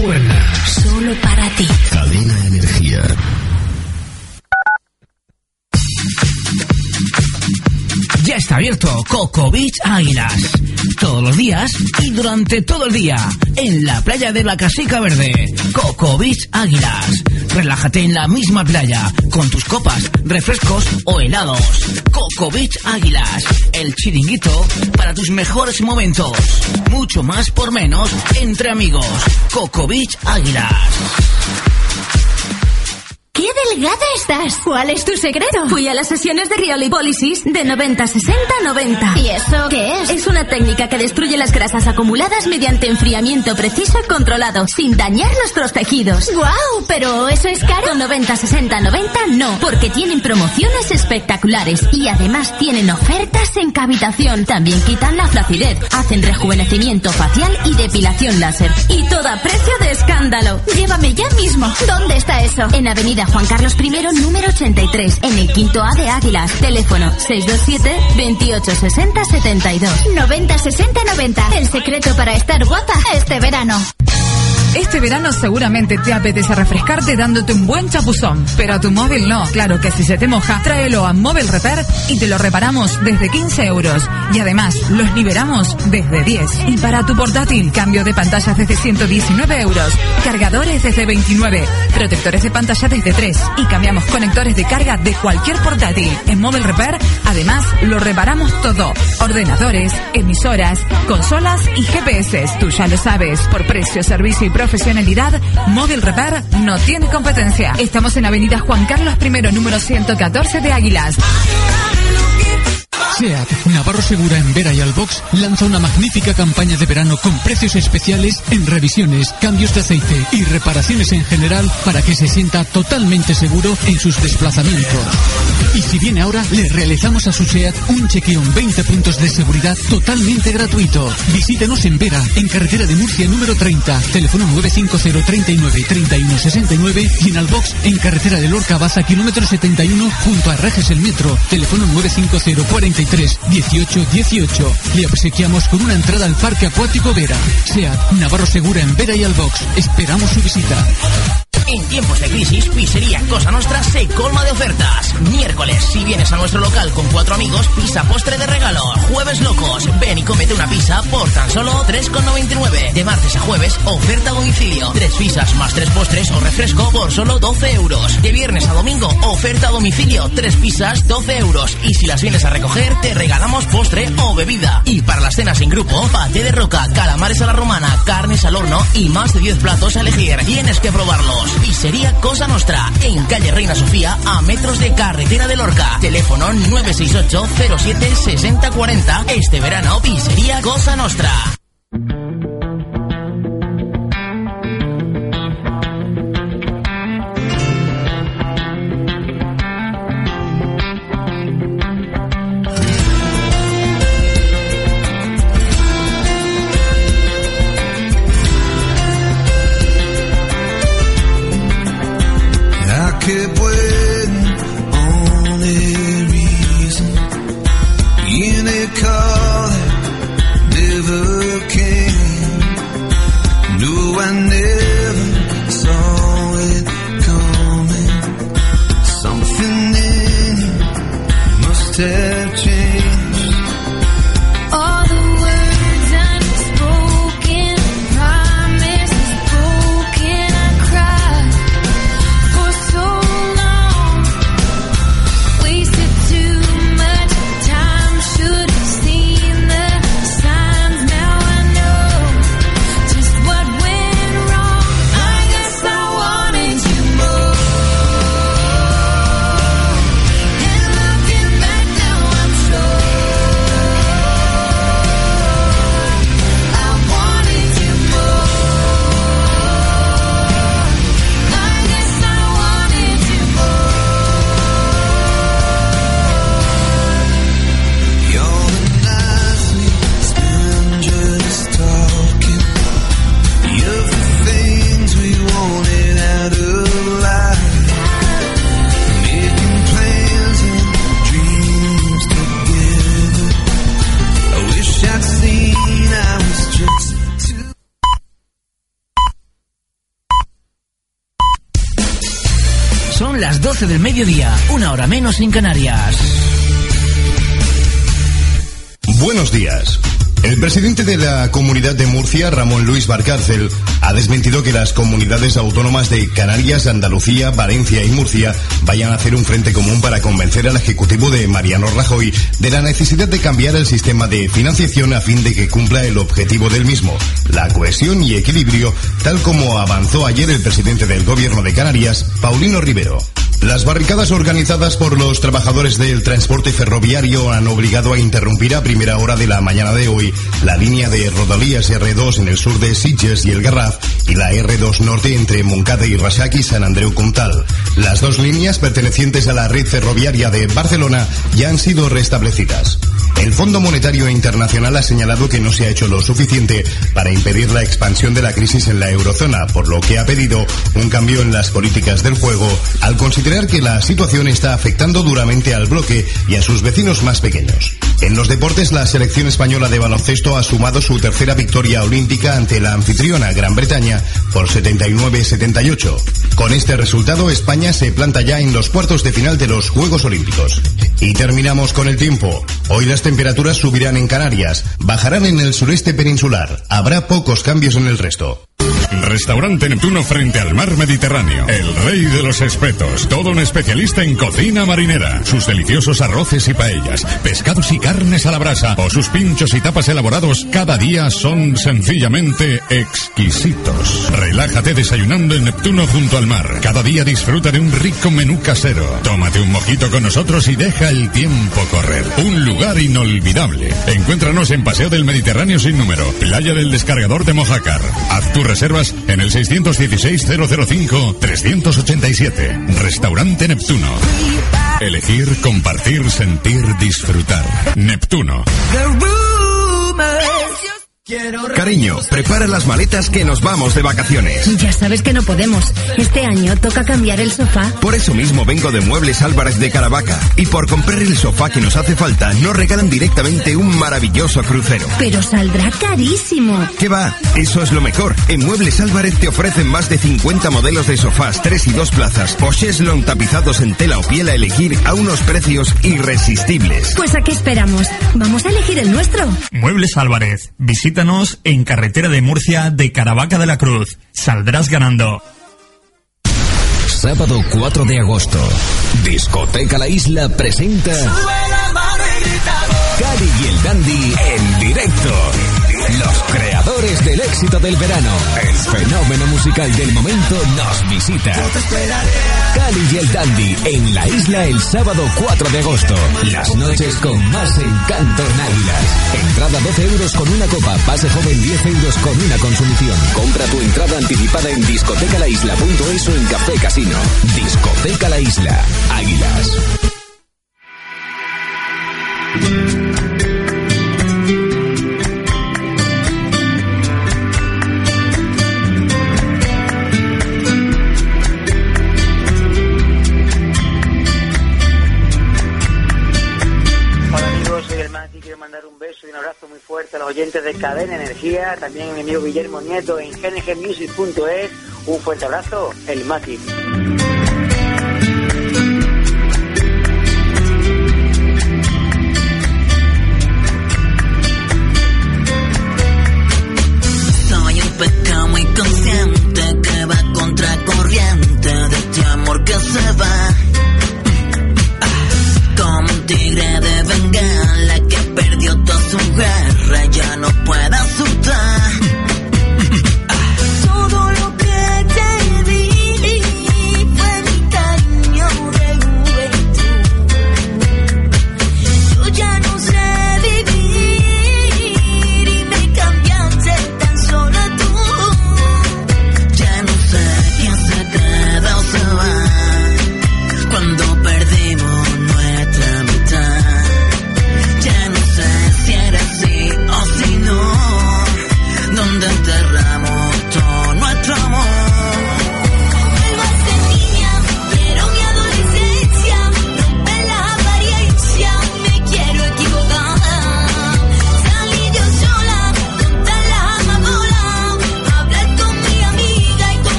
Suena? Solo para ti. Cadena está abierto Coco Beach Águilas. Todos los días y durante todo el día. En la playa de la Casica Verde. Coco Beach Águilas. Relájate en la misma playa. Con tus copas, refrescos o helados. Coco Beach Águilas. El chiringuito para tus mejores momentos. Mucho más por menos entre amigos. Coco Beach Águilas. ¡Qué delgada estás! ¿Cuál es tu secreto? Fui a las sesiones de Riolipólisis de 90-60-90. ¿Y eso qué es? Es una técnica que destruye las grasas acumuladas mediante enfriamiento preciso y controlado, sin dañar nuestros tejidos. ¡Guau! ¿Pero eso es caro? Con 90-60-90 no, porque tienen promociones espectaculares y además tienen ofertas en cavitación. También quitan la flacidez, hacen rejuvenecimiento facial y depilación láser. Y todo a precio de escándalo. Llévame ya mismo. ¿Dónde está eso? En Avenida Juan Carlos I, número 83, en el quinto A de Águilas. Teléfono 627-2860-72. 90-60-90. El secreto para estar guapa este verano. Este verano seguramente te apetece refrescarte dándote un buen chapuzón, pero a tu móvil no. Claro que si se te moja, tráelo a Móvil Repair y te lo reparamos desde 15 euros. Y además, los liberamos desde 10. Y para tu portátil, cambio de pantallas desde 119 euros, cargadores desde 29, protectores de pantalla desde 3 y cambiamos conectores de carga de cualquier portátil. En Móvil Repair, además, lo reparamos todo. Ordenadores, emisoras, consolas y GPS. Tú ya lo sabes. Por precio, servicio y profesionalidad, Móvil Repair no tiene competencia. Estamos en Avenida Juan Carlos I, número 114 de Águilas. SEAT Navarro Segura en Vera y Albox lanza una magnífica campaña de verano con precios especiales en revisiones, cambios de aceite y reparaciones en general para que se sienta totalmente seguro en sus desplazamientos. Y si viene ahora, le realizamos a su SEAT un chequeo en 20 puntos de seguridad totalmente gratuito. Visítenos en Vera, en carretera de Murcia número 30, teléfono 950 39 31 69 y en Albox en carretera de Lorca Baza, kilómetro 71 junto a Reges el Metro, teléfono 950 43 18 18. Le obsequiamos con una entrada al Parque Acuático Vera. SEAT Navarro Segura en Vera y Albox. Esperamos su visita. En tiempos de crisis, Pizzería Cosa Nostra se colma de ofertas. Miércoles, si vienes a nuestro local con cuatro amigos, pizza postre de regalo. Jueves locos, ven y cómete una pizza por tan solo 3,99. De martes a jueves, oferta a domicilio. Tres pizzas más tres postres o refresco por solo 12 euros. De viernes a domingo, oferta a domicilio. Tres pizzas, 12 euros. Y si las vienes a recoger, te regalamos postre o bebida. Y para las cenas en grupo, paté de roca, calamares a la romana, carnes al horno y más de 10 platos a elegir. Tienes que probarlos. Pizzería Cosa Nostra, en calle Reina Sofía, a metros de carretera de Lorca. Teléfono 968 07 6040. Este verano, Pizzería Cosa Nostra. Una hora menos en Canarias. Buenos días. El presidente de la Comunidad de Murcia, Ramón Luis Barcárcel, ha desmentido que las comunidades autónomas de Canarias, Andalucía, Valencia y Murcia vayan a hacer un frente común para convencer al Ejecutivo de Mariano Rajoy de la necesidad de cambiar el sistema de financiación a fin de que cumpla el objetivo del mismo, la cohesión y equilibrio, tal como avanzó ayer el presidente del Gobierno de Canarias, Paulino Rivero. Las barricadas organizadas por los trabajadores del transporte ferroviario han obligado a interrumpir a primera hora de la mañana de hoy la línea de Rodalías R2 en el sur de Sitges y el Garraf y la R2 norte entre Moncada y Rasac y San Andreu Comtal. Las dos líneas pertenecientes a la red ferroviaria de Barcelona ya han sido restablecidas. El Fondo Monetario Internacional ha señalado que no se ha hecho lo suficiente para impedir la expansión de la crisis en la eurozona, por lo que ha pedido un cambio en las políticas del juego al considerar que la situación está afectando duramente al bloque y a sus vecinos más pequeños. En los deportes, la selección española de baloncesto ha sumado su tercera victoria olímpica ante la anfitriona Gran Bretaña por 79-78. Con este resultado, España se planta ya en los cuartos de final de los Juegos Olímpicos. Y terminamos con el tiempo. Hoy las temperaturas subirán en Canarias, bajarán en el sureste peninsular. Habrá pocos cambios en el resto. Restaurante Neptuno frente al mar Mediterráneo. El rey de los espetos. Todo un especialista en cocina marinera. Sus deliciosos arroces y paellas, pescados y carnes a la brasa o sus pinchos y tapas elaborados cada día son sencillamente exquisitos. Relájate desayunando en Neptuno junto al mar. Cada día disfruta de un rico menú casero. Tómate un mojito con nosotros y deja el tiempo correr. Un lugar inolvidable. Encuéntranos en Paseo del Mediterráneo sin número. Playa del Descargador de Mojácar. Haz tu en el 616-005-387. Restaurante Neptuno. Elegir, compartir, sentir, disfrutar. Neptuno. Cariño, prepara las maletas que nos vamos de vacaciones. Ya sabes que no podemos. Este año toca cambiar el sofá. Por eso mismo vengo de Muebles Álvarez de Caravaca. Y por comprar el sofá que nos hace falta, nos regalan directamente un maravilloso crucero. Pero saldrá carísimo. ¿Qué va? Eso es lo mejor. En Muebles Álvarez te ofrecen más de 50 modelos de sofás, 3 y 2 plazas o cheslon tapizados en tela o piel a elegir a unos precios irresistibles. Pues ¿a qué esperamos? Vamos a elegir el nuestro. Muebles Álvarez. Visítanos en carretera de Murcia de Caravaca de la Cruz. Saldrás ganando. Sábado 4 de agosto. Discoteca La Isla presenta Cari y el Dandy en directo. Del éxito del verano, el fenómeno musical del momento, nos visita. Cali y el Dandy en la isla el sábado 4 de agosto. Las noches con más encanto en Águilas. Entrada 12 euros con una copa, pase joven 10 euros con una consumición. Compra tu entrada anticipada en discotecalaisla.es o en Café Casino. Discoteca La Isla, Águilas. Un abrazo muy fuerte a los oyentes de Cadena Energía, también a mi amigo Guillermo Nieto en gngmusic.es, un fuerte abrazo, el Mati. Ya no puede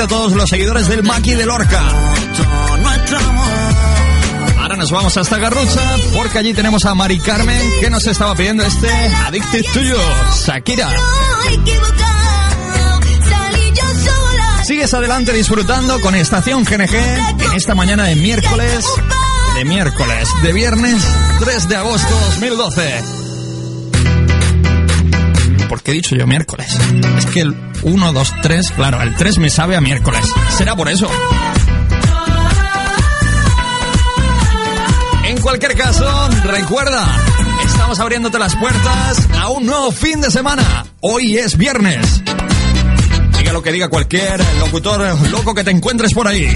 a todos los seguidores del Maki de Lorca. Ahora nos vamos hasta Garrucha porque allí tenemos a Mari Carmen que nos estaba pidiendo este Addicted Tuyo, Shakira. Sigues adelante disfrutando con Estación GNG en esta mañana de miércoles, de miércoles, de viernes 3 de agosto 2012. ¿Por qué he dicho yo miércoles? Es que 1, 2, 3. Claro, el 3 me sabe a miércoles. Será por eso. En cualquier caso, recuerda, estamos abriéndote las puertas a un nuevo fin de semana. Hoy es viernes. Diga lo que diga cualquier locutor loco que te encuentres por ahí.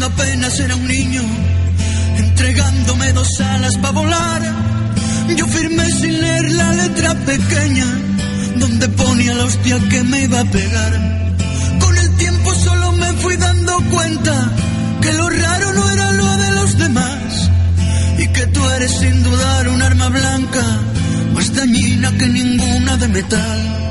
cuando apenas era un niño, entregándome dos alas para volar. Yo firmé sin leer la letra pequeña, donde ponía la hostia que me iba a pegar. Con el tiempo solo me fui dando cuenta que lo raro no era lo de los demás y que tú eres sin dudar un arma blanca más dañina que ninguna de metal.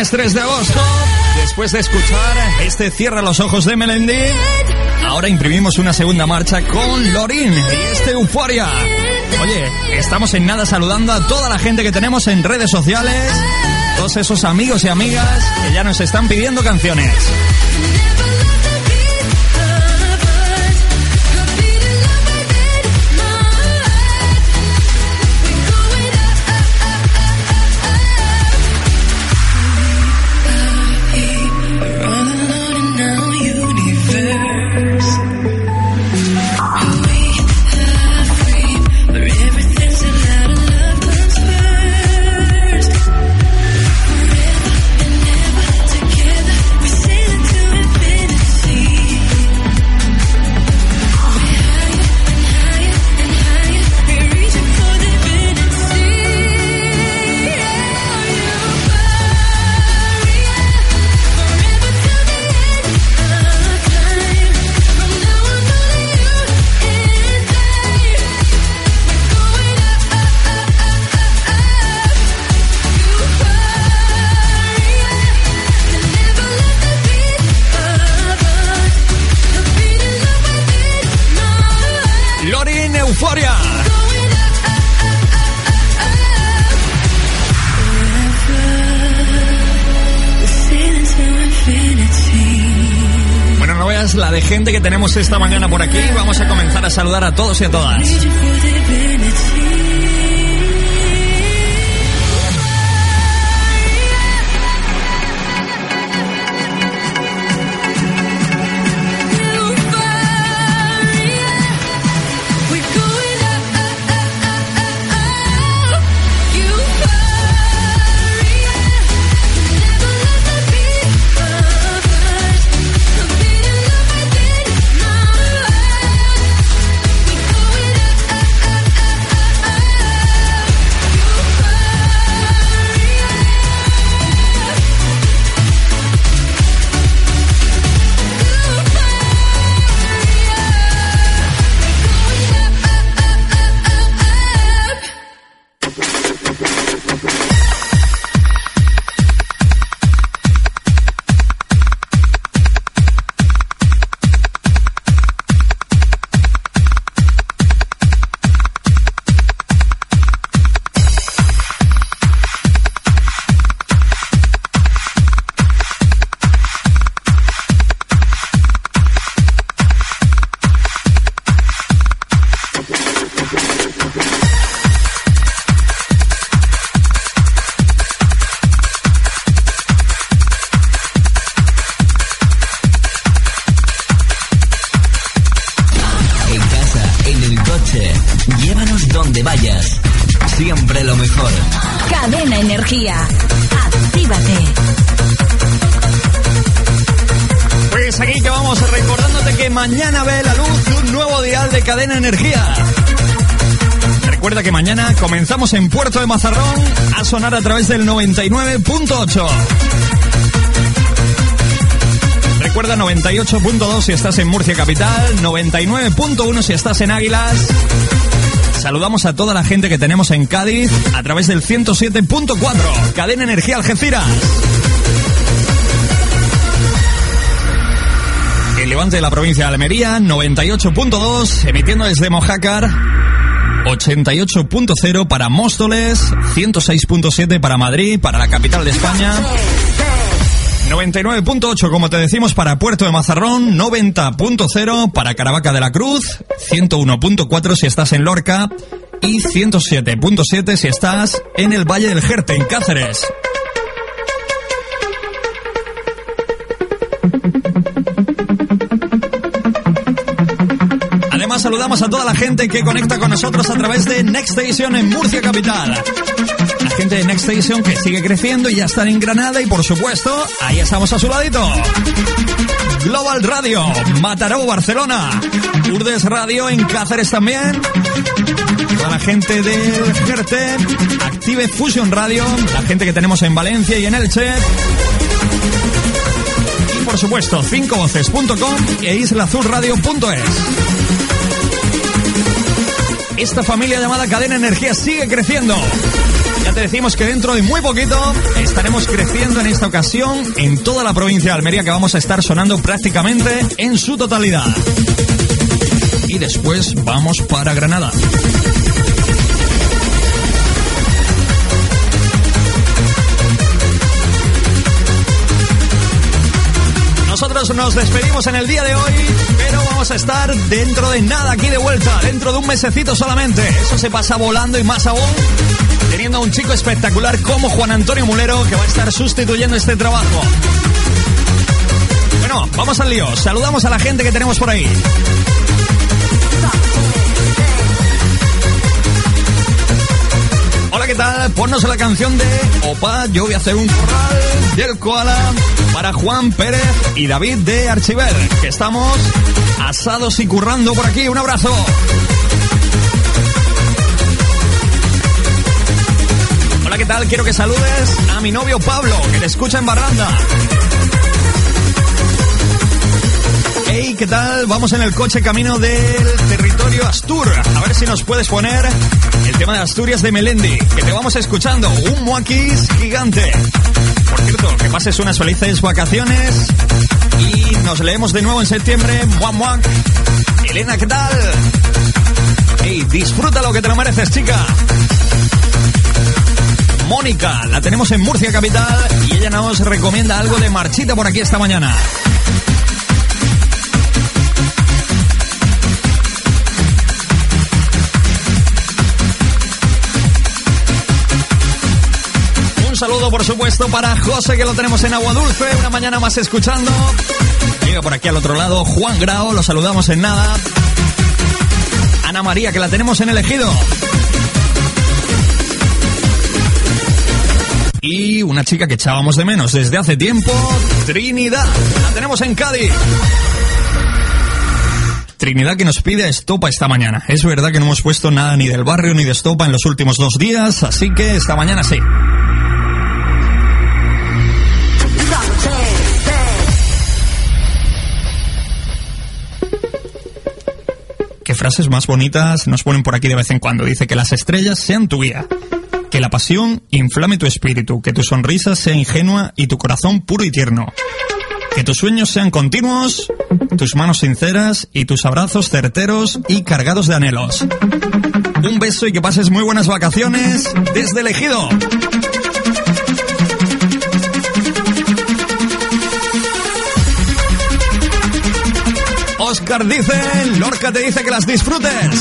viernes 3 de agosto, después de escuchar este Cierra los ojos de Melendi, ahora imprimimos una segunda marcha con Lorin y este Euforia. Oye, estamos en nada saludando a toda la gente que tenemos en redes sociales, todos esos amigos y amigas que ya nos están pidiendo canciones. que tenemos esta mañana por aquí. Vamos a comenzar a saludar a todos y a todas. Siempre lo mejor. Cadena Energía. Actívate. Pues aquí que vamos recordándote que mañana ve la luz un nuevo dial de Cadena Energía. Recuerda que mañana comenzamos en Puerto de Mazarrón a sonar a través del 99.8. Recuerda 98.2 si estás en Murcia Capital, 99.1 si estás en Águilas, Saludamos a toda la gente que tenemos en Cádiz a través del 107.4, Cadena Energía Algeciras. El Levante de la provincia de Almería, 98.2, emitiendo desde Mojácar. 88.0 para Móstoles, 106.7 para Madrid, para la capital de España. 99.8 como te decimos para Puerto de Mazarrón, 90.0 para Caravaca de la Cruz, 101.4 si estás en Lorca y 107.7 si estás en el Valle del Jerte, en Cáceres. Además saludamos a toda la gente que conecta con nosotros a través de Next Station en Murcia Capital. Gente de Next Station que sigue creciendo y ya están en Granada y por supuesto, ahí estamos a su ladito. Global Radio, Mataró, Barcelona. Urdes Radio en Cáceres también. Toda la gente del Jerte, Active Fusion Radio, la gente que tenemos en Valencia y en Elche. Y por supuesto, cincovoces.com e islaazulradio.es. Esta familia llamada Cadena Energía sigue creciendo. Ya te decimos que dentro de muy poquito estaremos creciendo en esta ocasión en toda la provincia de Almería que vamos a estar sonando prácticamente en su totalidad. Y después vamos para Granada. Nosotros nos despedimos en el día de hoy, pero vamos a estar dentro de nada aquí de vuelta, dentro de un mesecito solamente. Eso se pasa volando y más aún teniendo a un chico espectacular como Juan Antonio Mulero que va a estar sustituyendo este trabajo. Bueno, vamos al lío. Saludamos a la gente que tenemos por ahí. Hola, ¿qué tal? Ponnos la canción de Opa, yo voy a hacer un corral del koala para Juan Pérez y David de Archiver, que estamos asados y currando por aquí. Un abrazo. Hola, ¿qué tal? Quiero que saludes a mi novio Pablo, que te escucha en Barranda. Hey, ¿qué tal? Vamos en el coche camino del territorio Astur. A ver si nos puedes poner el tema de Asturias de Melendi, que te vamos escuchando. Un muaquis gigante. Por cierto, que pases unas felices vacaciones y nos leemos de nuevo en septiembre. Muac, muac. Elena, ¿qué tal? Hey, disfruta lo que te lo mereces, chica. Mónica, la tenemos en Murcia Capital y ella nos recomienda algo de marchita por aquí esta mañana. Un saludo, por supuesto, para José, que lo tenemos en Agua Dulce, una mañana más escuchando. Llega por aquí al otro lado Juan Grao, lo saludamos en nada. Ana María, que la tenemos en el Y una chica que echábamos de menos desde hace tiempo, Trinidad. La tenemos en Cádiz. Trinidad que nos pide estopa esta mañana. Es verdad que no hemos puesto nada ni del barrio ni de estopa en los últimos dos días, así que esta mañana sí. Qué frases más bonitas nos ponen por aquí de vez en cuando. Dice que las estrellas sean tu guía. Que la pasión inflame tu espíritu, que tu sonrisa sea ingenua y tu corazón puro y tierno. Que tus sueños sean continuos, tus manos sinceras y tus abrazos certeros y cargados de anhelos. Un beso y que pases muy buenas vacaciones desde el Ejido. Oscar dice, Lorca te dice que las disfrutes.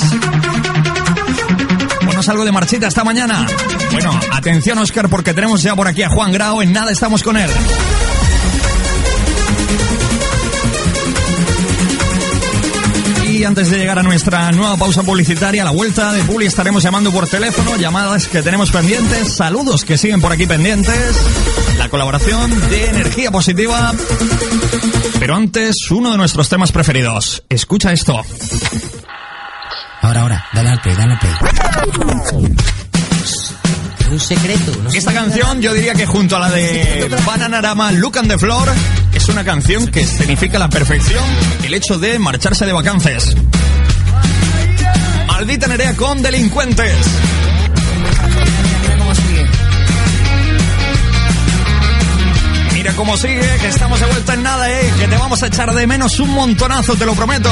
Ponos algo de marchita esta mañana. Bueno, atención Oscar porque tenemos ya por aquí a Juan Grau, en nada estamos con él. Y antes de llegar a nuestra nueva pausa publicitaria. La vuelta de Publi estaremos llamando por teléfono, llamadas que tenemos pendientes, saludos que siguen por aquí pendientes, la colaboración de Energía Positiva. Pero antes, uno de nuestros temas preferidos. Escucha esto. Ahora, ahora, dale al play, dale al play. Esta canción yo diría que junto a la de Bananarama Look and the Floor es una canción que significa la perfección el hecho de marcharse de vacances. Maldita Nerea con delincuentes. Mira cómo sigue, que estamos de vuelta en nada, eh, que te vamos a echar de menos un montonazo, te lo prometo.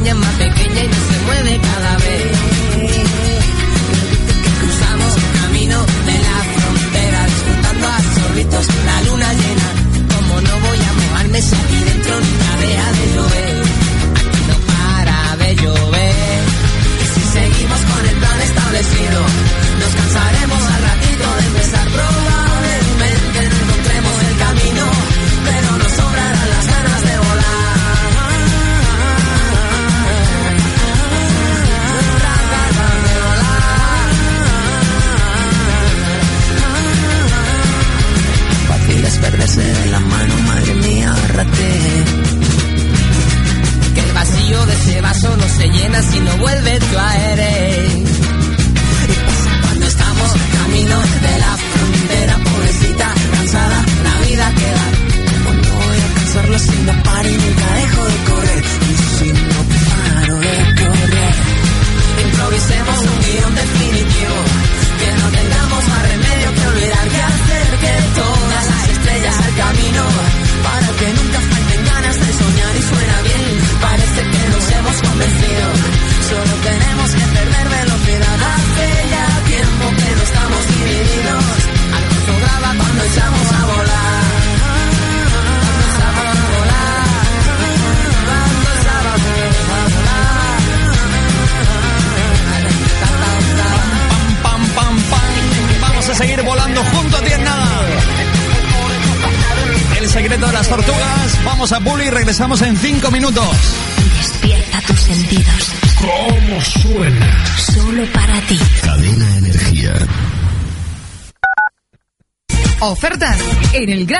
Montaña es más pequeña y no se mueve cada vez.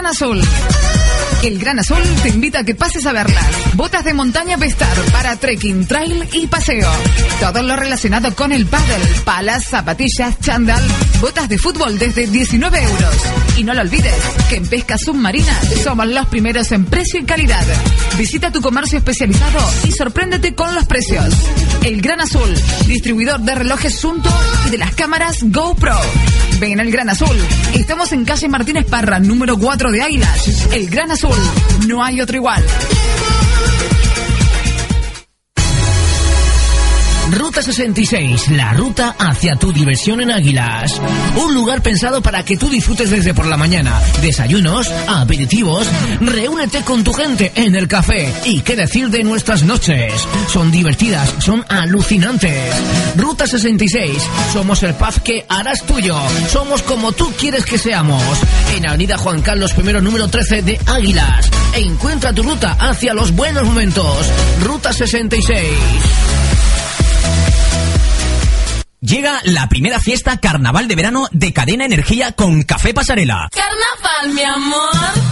Azul. El Gran Azul te invita a que pases a verlas. Botas de montaña Vestar para trekking, trail y paseo. Todo lo relacionado con el paddle, palas, zapatillas, chandal, botas de fútbol desde 19 euros. Y no lo olvides, que en pesca submarina somos los primeros en precio y calidad. Visita tu comercio especializado y sorpréndete con los precios. El Gran Azul, distribuidor de relojes Sunto y de las cámaras GoPro. Ven al Gran Azul. Estamos en calle Martínez Parra, número 4 de Águilas. El Gran Azul. No hay otro igual. Ruta 66, la ruta hacia tu diversión en Águilas. Un lugar pensado para que tú disfrutes desde por la mañana. Desayunos, aperitivos, reúnete con tu gente en el café. Y qué decir de nuestras noches. Son divertidas, son alucinantes. Ruta 66, somos el pub que harás tuyo. Somos como tú quieres que seamos. En Avenida Juan Carlos I, número 13 de Águilas. E encuentra tu ruta hacia los buenos momentos. Ruta 66. Llega la primera fiesta carnaval de verano de Cadena Energía con Café Pasarela. Carnaval, mi amor.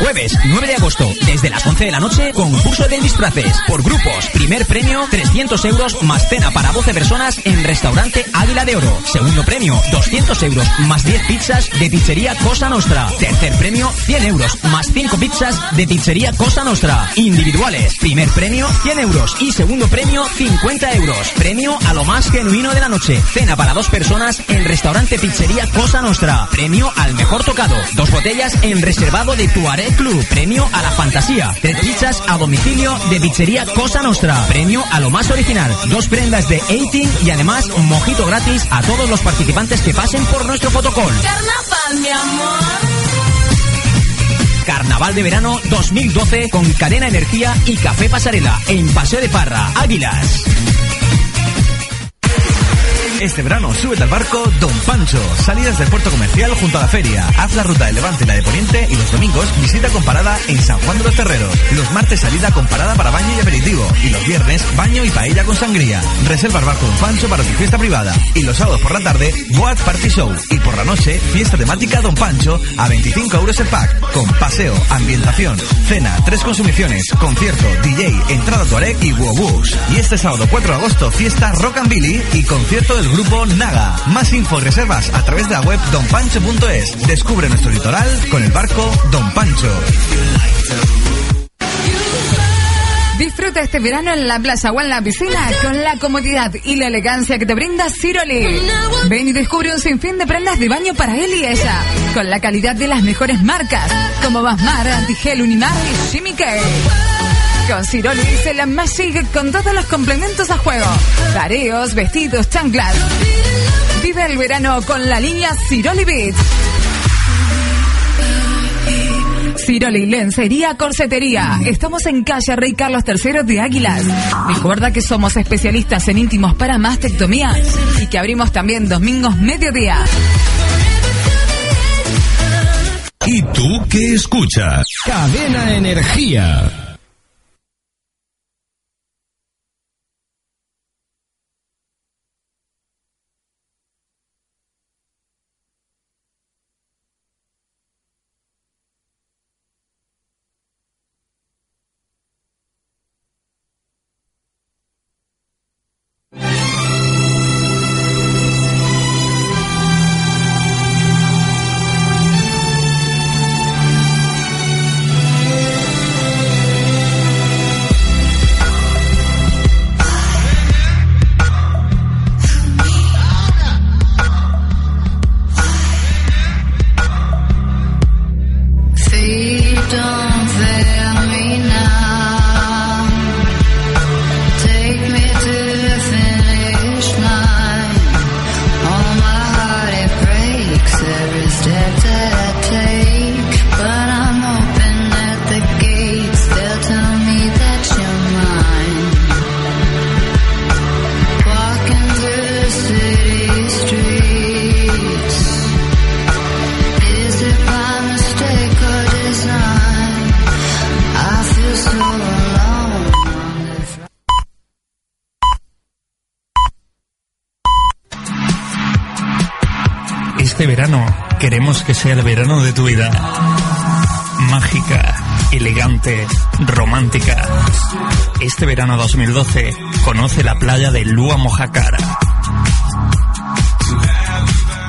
Jueves 9 de agosto, desde las 11 de la noche, concurso de disfraces por grupos. Primer premio, 300 euros más cena para 12 personas en restaurante Águila de Oro. Segundo premio, 200 euros más 10 pizzas de pizzería Cosa Nostra. Tercer premio, 100 euros más 5 pizzas de pizzería Cosa Nostra. Individuales, primer premio, 100 euros y segundo premio, 50 euros. Premio a lo más genuino de la noche. Cena para dos personas en restaurante pizzería Cosa Nostra. Premio al mejor tocado. Dos botellas en reservado de Tuareg Club, premio a la fantasía. Tres pizzas a domicilio de pizzería Cosa Nostra, premio a lo más original. Dos prendas de 18 y además un mojito gratis a todos los participantes que pasen por nuestro fotocall. Carnaval, mi amor. Carnaval de verano 2012 con Cadena Energía y Café Pasarela en Paseo de Parra, Águilas. Este verano súbete al barco Don Pancho. Salidas del puerto comercial junto a la feria. Haz la ruta de Levante y la de Poniente y los domingos visita comparada en San Juan de los Terreros. Los martes salida comparada para baño y aperitivo. Y los viernes baño y paella con sangría. Reserva el barco Don Pancho para tu fiesta privada. Y los sábados por la tarde, Boat Party Show. Y por la noche, fiesta temática Don Pancho a 25 euros el pack. Con paseo, ambientación, cena, tres consumiciones, concierto, DJ, entrada Tuareg y Wobus. Y este sábado 4 de agosto, fiesta Rock and Billy y concierto del grupo Naga. Más info reservas a través de la web donpancho.es. Descubre nuestro litoral con el barco Don Pancho. Disfruta este verano en la plaza o en la piscina con la comodidad y la elegancia que te brinda Ciroli. Ven y descubre un sinfín de prendas de baño para él y ella, con la calidad de las mejores marcas, como Basmar, Antigel, Unimar y Jimmy Con Ciroli se la Magic con todos los complementos a juego. Tareos, vestidos, chanclas. Vive el verano con la línea Ciroli Beach. Ciroli, lencería, corsetería. Estamos en calle Rey Carlos III de Águilas. Recuerda que somos especialistas en íntimos para mastectomía y que abrimos también domingos mediodía. ¿Y tú qué escuchas? Cadena Energía. Que sea el verano de tu vida. Mágica, elegante, romántica. Este verano 2012 conoce la playa de Lua Mojacara.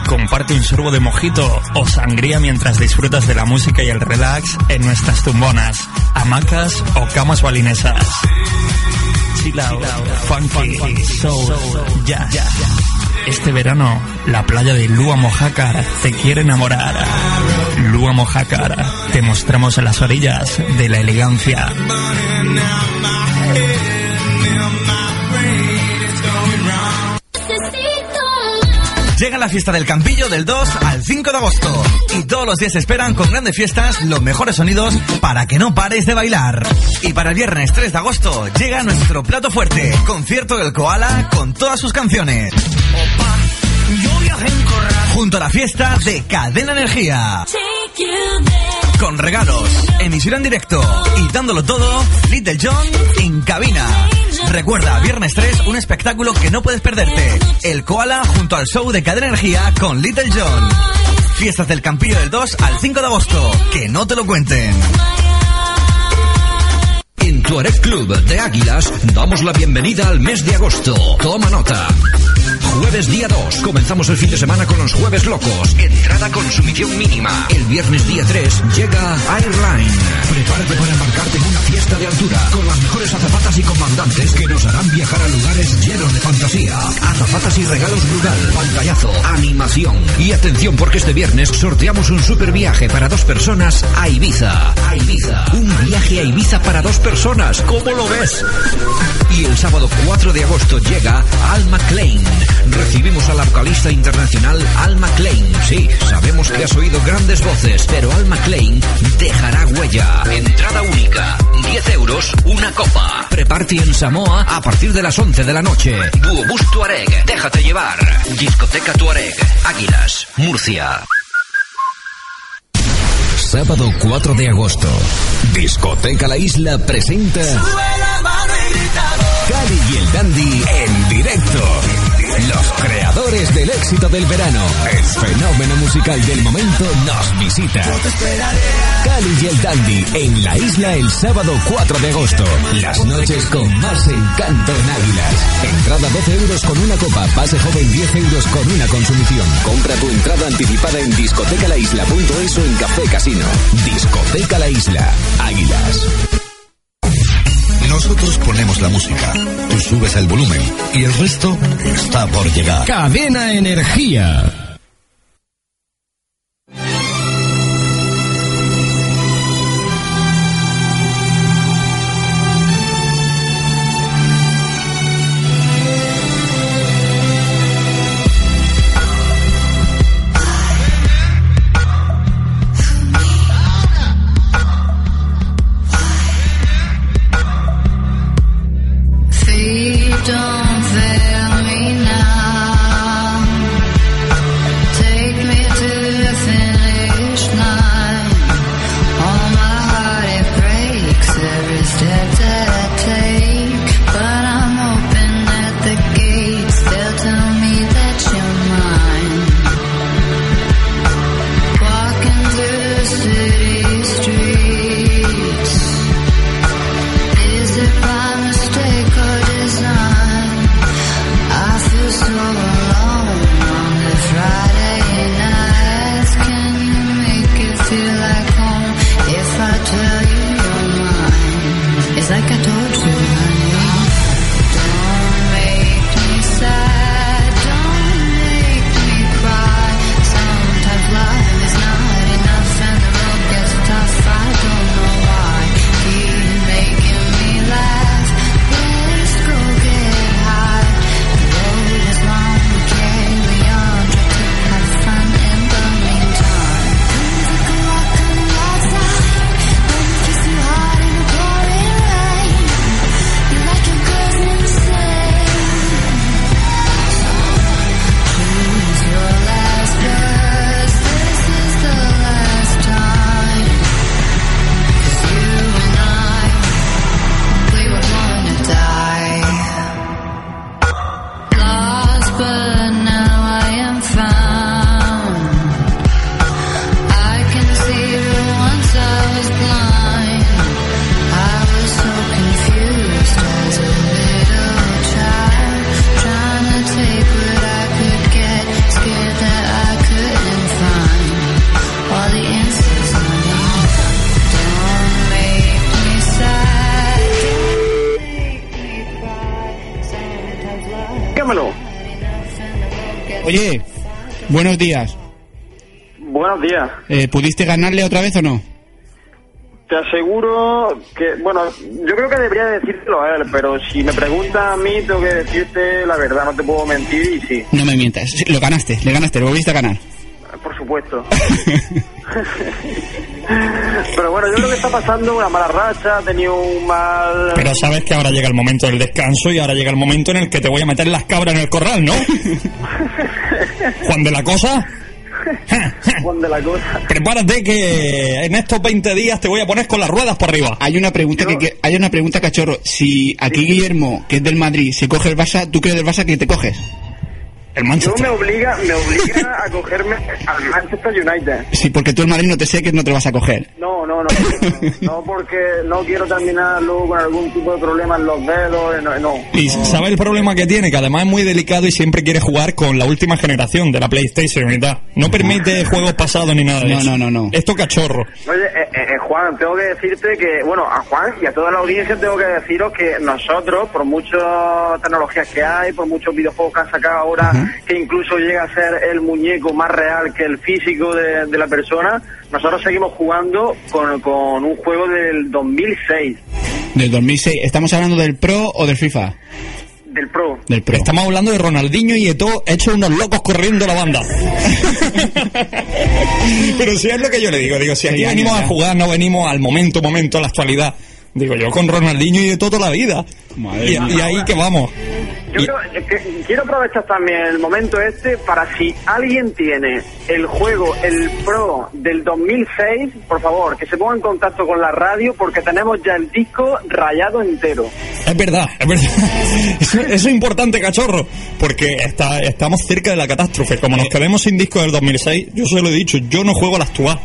Comparte un sorbo de mojito o sangría mientras disfrutas de la música y el relax en nuestras tumbonas, hamacas o camas balinesas. Chill out, funky, soul, jazz. Este verano, la playa de Lua Mojácar te quiere enamorar. Lua Mojácar, te mostramos las orillas de la elegancia. Llega la fiesta del Campillo del 2 al 5 de agosto. Y todos los días esperan con grandes fiestas los mejores sonidos para que no pares de bailar. Y para el viernes 3 de agosto llega nuestro plato fuerte, concierto del Koala con todas sus canciones. Junto a la fiesta de Cadena Energía. Con regalos, emisión en directo y dándolo todo, Little John en cabina. Recuerda, viernes 3, un espectáculo que no puedes perderte. El Koala junto al show de Cadena Energía con Little John. Fiestas del Campillo del 2 al 5 de agosto. Que no te lo cuenten. En Tuareg Club de Águilas damos la bienvenida al mes de agosto. Toma nota. Jueves día 2. Comenzamos el fin de semana con los Jueves Locos. Entrada consumición mínima. El viernes día 3 llega Airline. Prepárate para embarcarte en una fiesta de altura con las mejores azafatas y comandantes que nos harán viajar a lugares llenos de fantasía. Azafatas y regalos brutal, pantallazo, animación. Y atención porque este viernes sorteamos un super viaje para dos personas a Ibiza. A Ibiza. Un viaje a Ibiza para dos personas. ¿Cómo lo ves? Y el sábado 4 de agosto llega Alma Klein. Recibimos a la vocalista internacional Alma Klein. Sí, sabemos que has oído grandes voces, pero Alma Klein dejará huella. Entrada única. 10 euros, una copa. Preparty en Samoa a partir de las 11 de la noche. Buobus Tuareg, déjate llevar. Discoteca Tuareg, Águilas, Murcia. Sábado 4 de agosto. Discoteca La Isla presenta Cali y el Dandy en directo. Los creadores del éxito del verano, el fenómeno musical del momento, nos visita. Cali y el Dandy en la isla el sábado 4 de agosto. Las noches con más encanto en Águilas. Entrada 12 euros con una copa, pase joven 10 euros con una consumición. Compra tu entrada anticipada en discotecalaisla.es o en Café Casino. Discoteca La Isla, Águilas. La música, tú subes el volumen y el resto está por llegar. Cadena Energía. Buenos días. Buenos días. Eh, ¿Pudiste ganarle otra vez o no? Te aseguro que, bueno, yo creo que debería decírtelo a él, pero si me pregunta a mí, tengo que decirte la verdad, no te puedo mentir y sí, No me mientas. Lo ganaste, le ganaste, lo volviste a ganar. por supuesto. pero bueno, yo creo que está pasando una mala racha, ha tenido un mal... Pero sabes que ahora llega el momento del descanso y ahora llega el momento en el que te voy a meter las cabras en el corral, ¿no? Juan de la cosa, Juan de la cosa. prepárate que en estos 20 días te voy a poner con las ruedas por arriba. Hay una pregunta que, que- hay una pregunta cachorro. Si aquí Guillermo, que es del Madrid, se coge el Barça, tú que eres del Barça, ¿qué te coges? El Yo me obliga, me obliga a cogerme al Manchester United. Sí, porque tú el Madrid no te sé que no te lo vas a coger. No, no, no, no, no porque no quiero terminar luego con algún tipo de problema en los dedos, no, no. Y ¿sabes el problema que tiene? Que además es muy delicado y siempre quiere jugar con la última generación de la PlayStation y tal. No permite juegos pasados ni nada de No, eso. no, no, no. eh, Esto cachorro. Oye, he Juan, tengo que decirte que, bueno, a Juan y a toda la audiencia tengo que deciros que nosotros, por muchas tecnologías que hay, por muchos videojuegos que han sacado ahora, que incluso llega a ser el muñeco más real que el físico de, de la persona, nosotros seguimos jugando con, con un juego del 2006, Del 2006. ¿Estamos hablando del Pro o del FIFA? del Pro. Del Pro. Estamos hablando de Ronaldinho y Eto'o hecho unos locos corriendo la banda. Pero si es lo que yo le digo, digo, si aquí venimos a jugar, no venimos al momento, momento, a la actualidad. Digo, yo con Ronaldinho y Eto'o toda la vida. Y ahí que vamos. Yo creo que- quiero aprovechar también el momento este para si alguien tiene el juego, el Pro del 2006, por favor, que se ponga en contacto con la radio porque tenemos ya el disco rayado entero. Es verdad, es verdad. Eso, es importante, cachorro, porque está, estamos cerca de la catástrofe. Como nos quedemos sin disco del 2006, yo se lo he dicho, yo no juego a la actual.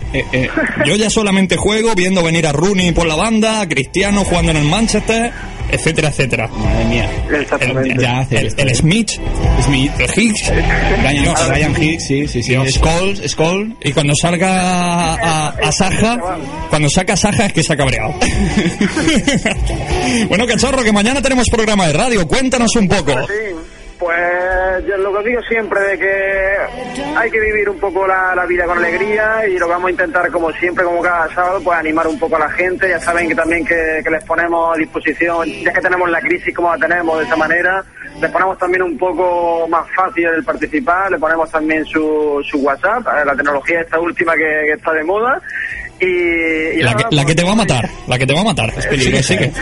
Yo ya solamente juego viendo venir a Rooney por la banda, a Cristiano jugando en el Manchester, etcétera, etcétera. Madre mía. Exactamente. Ya hace El, el Smith, Smith. el Higgs. Ryan Hicks, sí, sí, sí. Scholes, Scholes. Y cuando salga a, a Saja, cuando saca a Saja es que se ha cabreado. bueno, cachorro, que mañana tenemos programa de radio. Cuéntanos un poco. Pues lo que digo siempre de que hay que vivir un poco la, la vida con alegría y lo vamos a intentar como siempre, como cada sábado, pues animar un poco a la gente. Ya saben que también que, les ponemos a disposición, ya que tenemos la crisis como la tenemos de esa manera, les ponemos también un poco más fácil el participar, le ponemos también su, su WhatsApp, eh, la tecnología esta última que está de moda. Y, y La nada, que, la que pues, te va a matar, la que te va a matar. Sigue, sigue.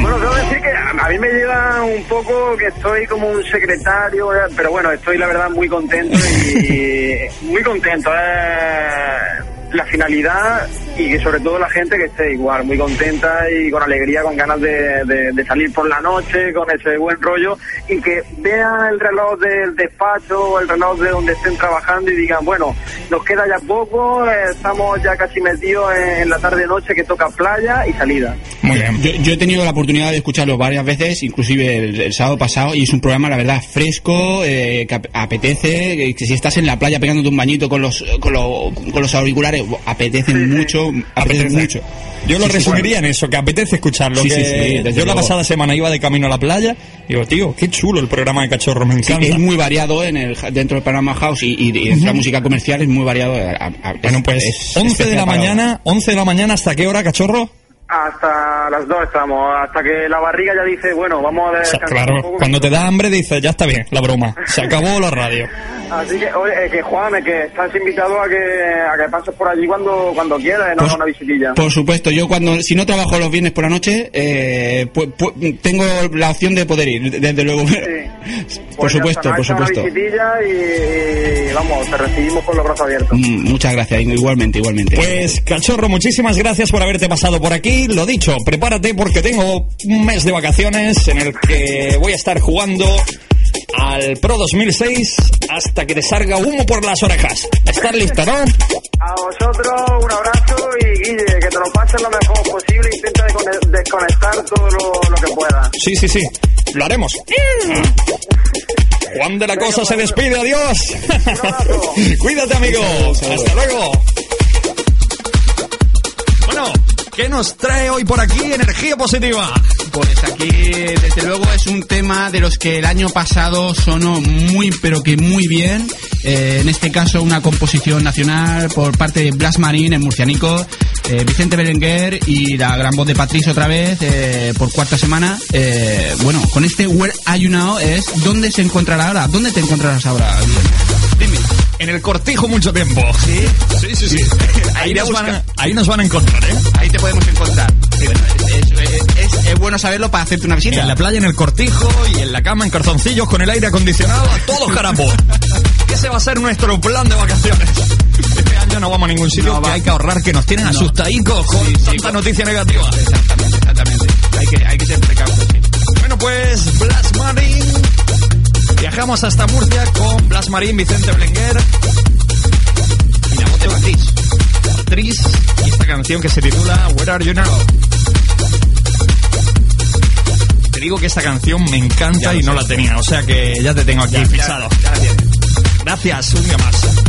bueno, debo decir que a a mí me lleva un poco que estoy como un secretario, eh, pero bueno, estoy la verdad muy contento y muy contento. eh, la finalidad y que sobre todo la gente que esté igual, muy contenta y con alegría, con ganas de, de- de salir por la noche, con ese buen rollo y que vean el reloj del despacho o el reloj de donde estén trabajando y digan, bueno, nos queda ya poco, eh, estamos ya casi metidos en, la tarde-noche que toca playa y salida. Muy bien. Yo, yo he tenido la oportunidad de escucharlo varias veces, inclusive el, el sábado pasado, y es un programa, la verdad, fresco, eh, que ap- apetece, que si estás en la playa pegándote un bañito con los, con, lo- con los auriculares, apetece mucho, apetece mucho. Yo lo Sí, sí, resumiría en eso, que apetece escucharlo. Sí, que sí, sí, yo la pasada semana iba de camino a la playa y digo, tío, qué chulo el programa de cachorro, me Sí, encanta. es muy variado en el, dentro del programa House y, y, y la música comercial es muy variado. a- a- Bueno, pues es 11 de la mañana, 11 de la mañana, ¿hasta qué hora, cachorro? Hasta las dos estamos, hasta que la barriga ya dice, bueno, vamos a O sea, descansar un claro, poco. cuando te da hambre dices, ya está bien, la broma, se acabó la radio. Así que, oye, eh, que Juan, eh, que estás invitado a que, a que pases por allí cuando, cuando quieras, y nos hagas una visitilla. Por supuesto, yo cuando si no trabajo los viernes por la noche, eh, pu- pu- tengo la opción de poder ir, desde luego. por Pues supuesto, por supuesto. Una visitilla y, y, vamos, te recibimos con los brazos abiertos. Mm, muchas gracias, igualmente, igualmente. Pues, cachorro, muchísimas gracias por haberte pasado por aquí. Lo dicho, prepárate porque tengo un mes de vacaciones en el que voy a estar jugando al Pro 2006 hasta que te salga humo por las orejas. ¿Estás lista, no? A vosotros un abrazo y Guille, que te lo pases lo mejor posible, intenta descone- desconectar todo lo, lo que puedas. Sí, sí, sí. Lo haremos. Juan de la Cosa se despide, adiós. Cuídate, amigo. Hasta luego. Bueno, ¿qué nos trae hoy por aquí energía positiva? Pues aquí, desde luego, es un tema de los que el año pasado sonó muy, pero que muy bien. Eh, en este caso, una composición nacional por parte de Blas Marín, el murcianico, eh, Vicente Berenguer y la gran voz de Patricio otra vez, eh, por cuarta semana. Eh, bueno, con este Where Are You Now es ¿dónde se encontrará ahora? ¿Dónde te encontrarás ahora? Dime. En el cortijo mucho tiempo. Sí, sí, sí. sí. Ahí, Iré a nos van, ahí nos van a encontrar, ¿eh? Ahí te podemos encontrar. Sí, bueno, es, es- es- es bueno saberlo para hacerte una visita. En la playa, en el cortijo y en la cama, en calzoncillos, con el aire acondicionado, a todo jarapo. Ese va a ser nuestro plan de vacaciones. Este año no vamos a ningún sitio, que hay que ahorrar, que nos tienen asustadicos con tanta noticia negativa. Exactamente, exactamente. Hay que, hay que ser precautos. sí. Bueno, pues Blas Marín. Viajamos hasta Murcia con Blas Marín, Vicente Blenguer. Y la voz de Patriz. Patriz y esta canción que se titula Where Are You Now? Te digo que esta canción me encanta y no la tenía, o sea que ya te tengo aquí fichado. Gracias, un día más.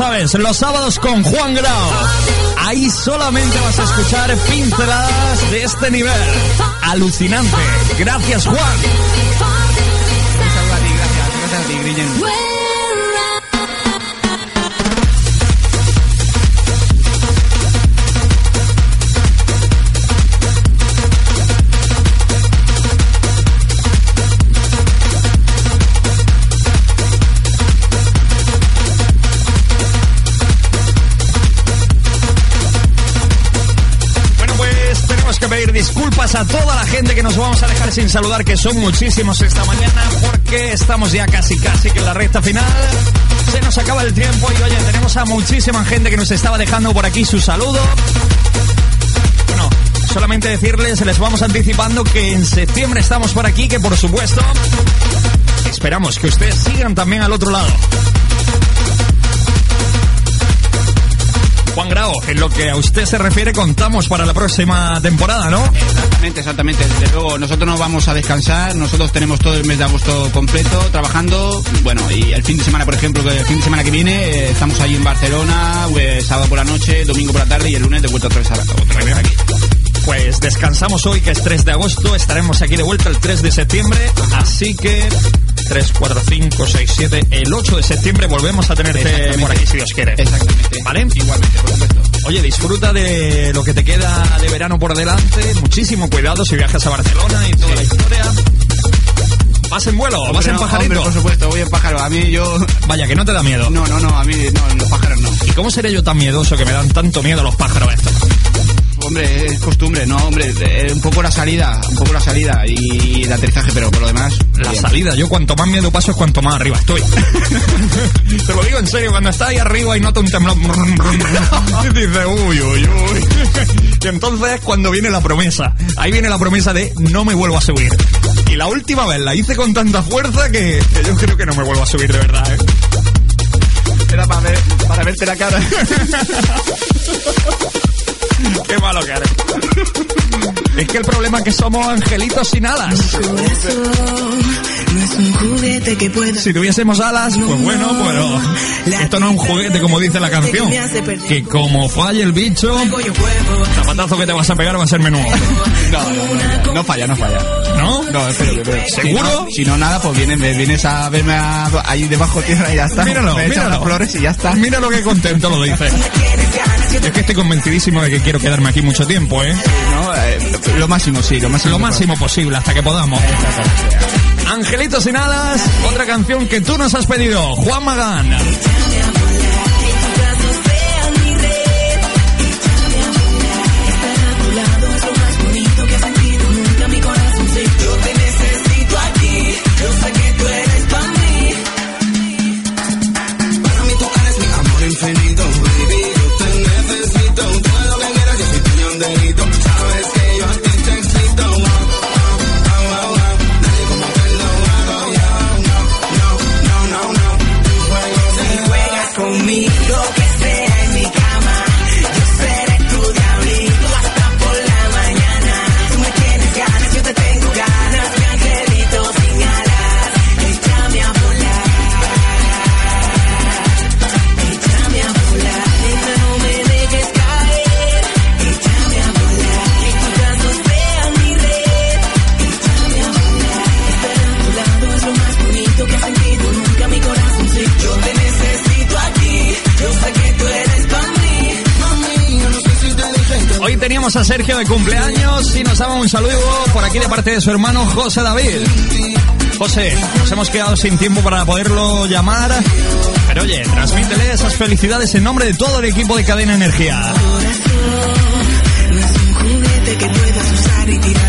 Sabes. Los sábados con Juan Grau. Ahí solamente vas a escuchar pinceladas de este nivel. Alucinante. Gracias, Juan. Gracias a ti, gracias. Gracias a ti, Grillen. A toda la gente que nos vamos a dejar sin saludar, que son muchísimos esta mañana, porque estamos ya casi, casi que en la recta final. Se nos acaba el tiempo y oye, tenemos a muchísima gente que nos estaba dejando por aquí su saludo. Bueno, solamente decirles, les vamos anticipando que en septiembre estamos por aquí, que por supuesto esperamos que ustedes sigan también al otro lado. Juan Grau, en lo que a usted se refiere, contamos para la próxima temporada, ¿no? Exactamente, exactamente. Desde luego, nosotros no vamos a descansar. Nosotros tenemos todo el mes de agosto completo trabajando. Bueno, y el fin de semana, por ejemplo, que el fin de semana que viene eh, estamos ahí en Barcelona, pues, sábado por la noche, domingo por la tarde y el lunes de vuelta otra vez, a- otra vez aquí. Pues descansamos hoy, que es 3 de agosto. Estaremos aquí de vuelta el 3 de septiembre. Así que 3, 4, 5, 6, 7. El 8 de septiembre volvemos a tenerte por aquí, si Dios quiere. Exactamente. ¿Vale? Igualmente, por supuesto. Oye, disfruta de lo que te queda de verano por delante. Muchísimo cuidado si viajas a Barcelona y toda la historia. ¿Vas en vuelo o vas en no, pajarito? hombre, por supuesto, voy en pájaro. A mí yo... Vaya, que no te da miedo. No, no, no, a mí no, los pájaros no. ¿Y cómo seré yo tan miedoso que me dan tanto miedo los pájaros estos? Hombre, es costumbre, no, hombre, eh, un poco la salida, un poco la salida y el aterrizaje, pero por lo demás... La bien. salida, yo cuanto más miedo paso es cuanto más arriba estoy. Te lo digo en serio, cuando está ahí arriba y nota un temblor, dice uy, uy, uy. Y entonces es cuando viene la promesa. Ahí viene la promesa de no me vuelvo a subir. Y la última vez la hice con tanta fuerza que, que yo creo que no me vuelvo a subir de verdad, ¿eh? Era para, ver, para verte la cara. Qué malo que eres. Es que el problema es que somos angelitos sin alas. Si tuviésemos alas, pues bueno, pero esto no es un juguete como dice la canción. Que como falle el bicho, zapatazo que te vas a pegar va a ser menudo. No, no, no, no falla, no falla. ¿No? No, espero que espero. ¿Seguro? Si no, si no, nada, pues vienes, me- vienes a verme a- ahí debajo tierra y ya está. Míralo, míralo. las flores y ya está. Mira lo que contento lo dice. Es que estoy convencidísimo de que quiero quedarme aquí mucho tiempo, ¿eh? No, eh, lo máximo, sí, lo máximo. Lo máximo posible hasta que podamos. Angelitos sin alas, otra canción que tú nos has pedido, Juan Magán. A Sergio de cumpleaños y nos daba un saludo por aquí de parte de su hermano José David. José, nos hemos quedado sin tiempo para poderlo llamar, pero oye, transmítele esas felicidades en nombre de todo el equipo de Cadena Energía. Que puedas usar y tirar,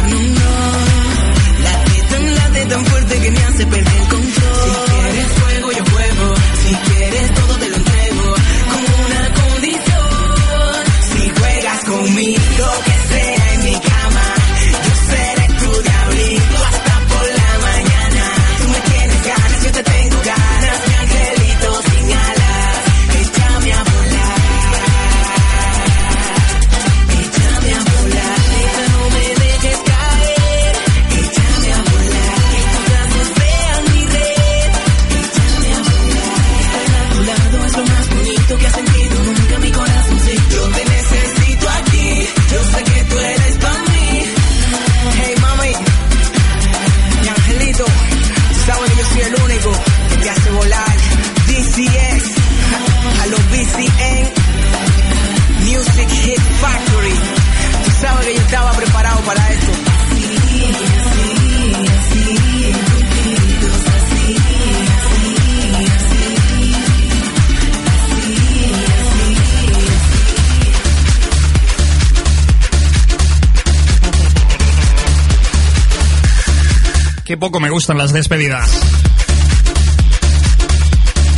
gustan las despedidas.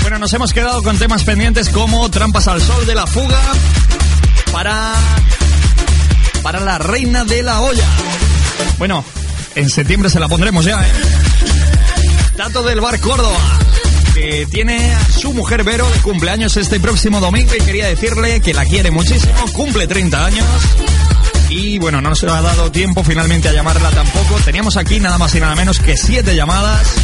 Bueno, nos hemos quedado con temas pendientes como Trampas al Sol de la Fuga para, para la Reina de la Olla. Bueno, en septiembre se la pondremos ya, ¿eh? Tato del Bar Córdoba, que tiene a su mujer Vero de cumpleaños este próximo domingo y quería decirle que la quiere muchísimo, cumple 30 años. Y bueno, no nos ha dado tiempo finalmente a llamarla tampoco. Teníamos aquí nada más y nada menos que siete llamadas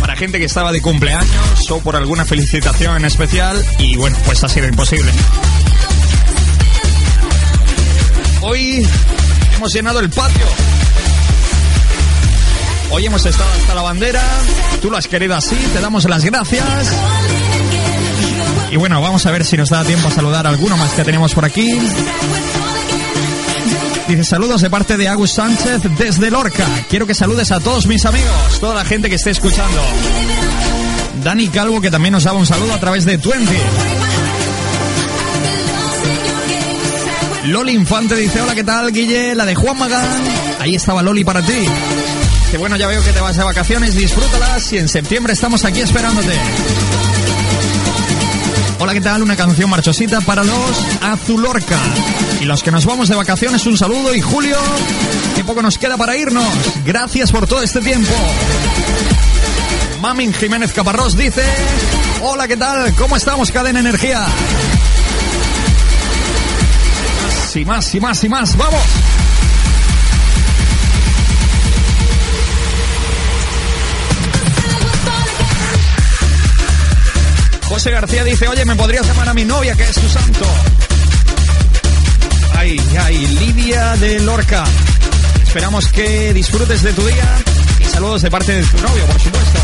para gente que estaba de cumpleaños o por alguna felicitación en especial. Y bueno, pues ha sido imposible. Hoy hemos llenado el patio. Hoy hemos estado hasta la bandera. Tú lo has querido así. Te damos las gracias. Y bueno, vamos a ver si nos da tiempo a saludar a alguno más que tenemos por aquí. Dice saludos de parte de Agus Sánchez desde Lorca. Quiero que saludes a todos mis amigos, toda la gente que esté escuchando. Dani Calvo que también nos daba un saludo a través de Twenty. Loli Infante dice, hola, ¿qué tal, Guille? La de Juan Magán. Ahí estaba Loli para ti. Que bueno, ya veo que te vas de vacaciones, disfrútalas y en septiembre estamos aquí esperándote. ¿Qué tal? Una canción marchosita para los Azulorca. Y los que nos vamos de vacaciones, un saludo. Y Julio, qué poco nos queda para irnos. Gracias por todo este tiempo. Mamin Jiménez Caparrós dice: Hola, ¿qué tal? ¿Cómo estamos, Cadena Energía? Y más y más y más. ¡Vamos! García dice, oye, ¿me podrías llamar a mi novia que es su santo? Ay, ay, Lidia de Lorca. Esperamos que disfrutes de tu día y saludos de parte de tu novio, por supuesto.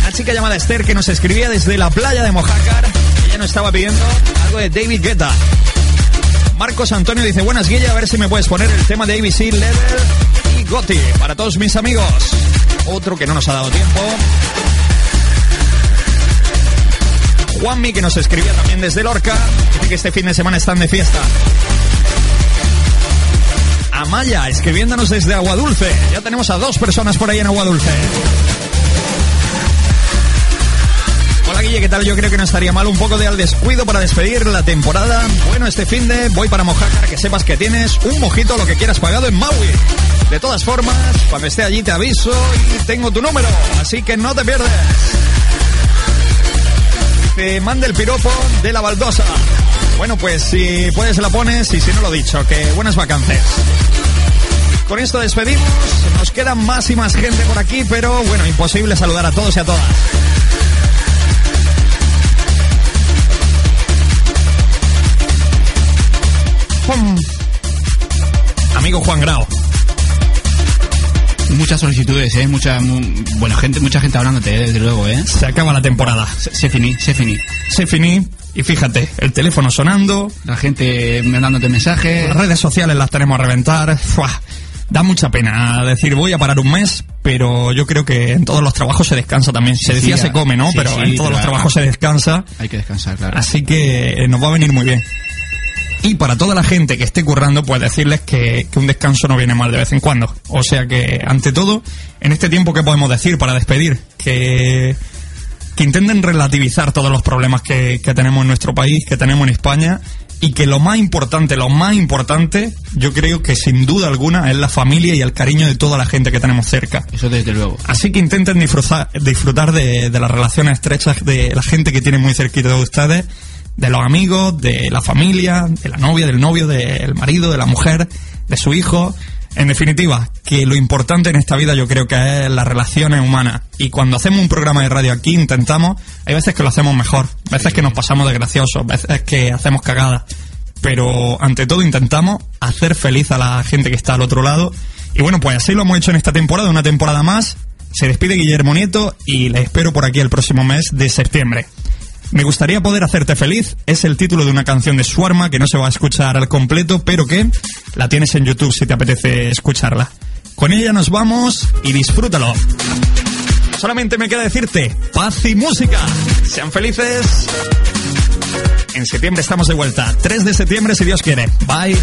Una chica llamada Esther que nos escribía desde la playa de Mojácar. Ella nos estaba pidiendo algo de David Guetta. Marcos Antonio dice, buenas Guilla, a ver si me puedes poner el tema de ABC Level y Gotti para todos mis amigos. Otro que no nos ha dado tiempo. Juanmi, que nos escribía también desde Lorca, dice que este fin de semana están de fiesta. Amaya, escribiéndonos desde Aguadulce. Ya tenemos a dos personas por ahí en Aguadulce. Hola Guille, ¿qué tal? Yo creo que no estaría mal un poco de al descuido para despedir la temporada. Bueno, este fin de voy para Mojácar, que sepas que tienes un mojito, lo que quieras pagado en Maui. De todas formas, cuando esté allí te aviso y tengo tu número, así que no te pierdes te mande el piropo de la baldosa. Bueno, pues si puedes la pones y si no lo dicho, que buenas vacances. Con esto despedimos, nos queda más y más gente por aquí, pero bueno, imposible saludar a todos y a todas. Amigo Juan Grau. Muchas solicitudes, ¿eh? Mucha, mu- bueno, gente, mucha gente hablándote, ¿eh? desde luego, ¿eh? Se acaba la temporada. Se, se finí, se finí. Se finí. Y fíjate, el teléfono sonando. La gente mandándote mensajes. Las redes sociales las tenemos a reventar. Fuah, Da mucha pena decir voy a parar un mes, pero yo creo que en todos los trabajos se descansa también. Se decía sí, se come, ¿no? sí, pero sí, en todos los trabajos se descansa. Hay que descansar, claro. Así que eh, nos va a venir muy bien. Y para toda la gente que esté currando, pues decirles que, que un descanso no viene mal de vez en cuando. O sea que, ante todo, en este tiempo, ¿qué podemos decir para despedir? Que, que intenten relativizar todos los problemas que, que tenemos en nuestro país, que tenemos en España, y que lo más importante, lo más importante, yo creo que sin duda alguna es la familia y el cariño de toda la gente que tenemos cerca. Eso desde luego. Así que intenten disfrutar, disfrutar de, de las relaciones estrechas de la gente que tiene muy cerquita de ustedes, de los amigos, de la familia, de la novia, del novio, del marido, de la mujer, de su hijo. En definitiva, que lo importante en esta vida yo creo que es las relaciones humanas. Y cuando hacemos un programa de radio aquí intentamos, hay veces que lo hacemos mejor, veces que nos pasamos de graciosos, veces que hacemos cagadas. Pero ante todo intentamos hacer feliz a la gente que está al otro lado. Y bueno, pues así lo hemos hecho en esta temporada, una temporada más. Se despide Guillermo Nieto y le espero por aquí el próximo mes de septiembre. Me gustaría poder hacerte feliz es el título de una canción de Swarma que no se va a escuchar al completo, pero que la tienes en YouTube si te apetece escucharla. Con ella nos vamos y disfrútalo. Solamente me queda decirte paz y música. Sean felices. En septiembre estamos de vuelta. 3 de septiembre si Dios quiere. Bye.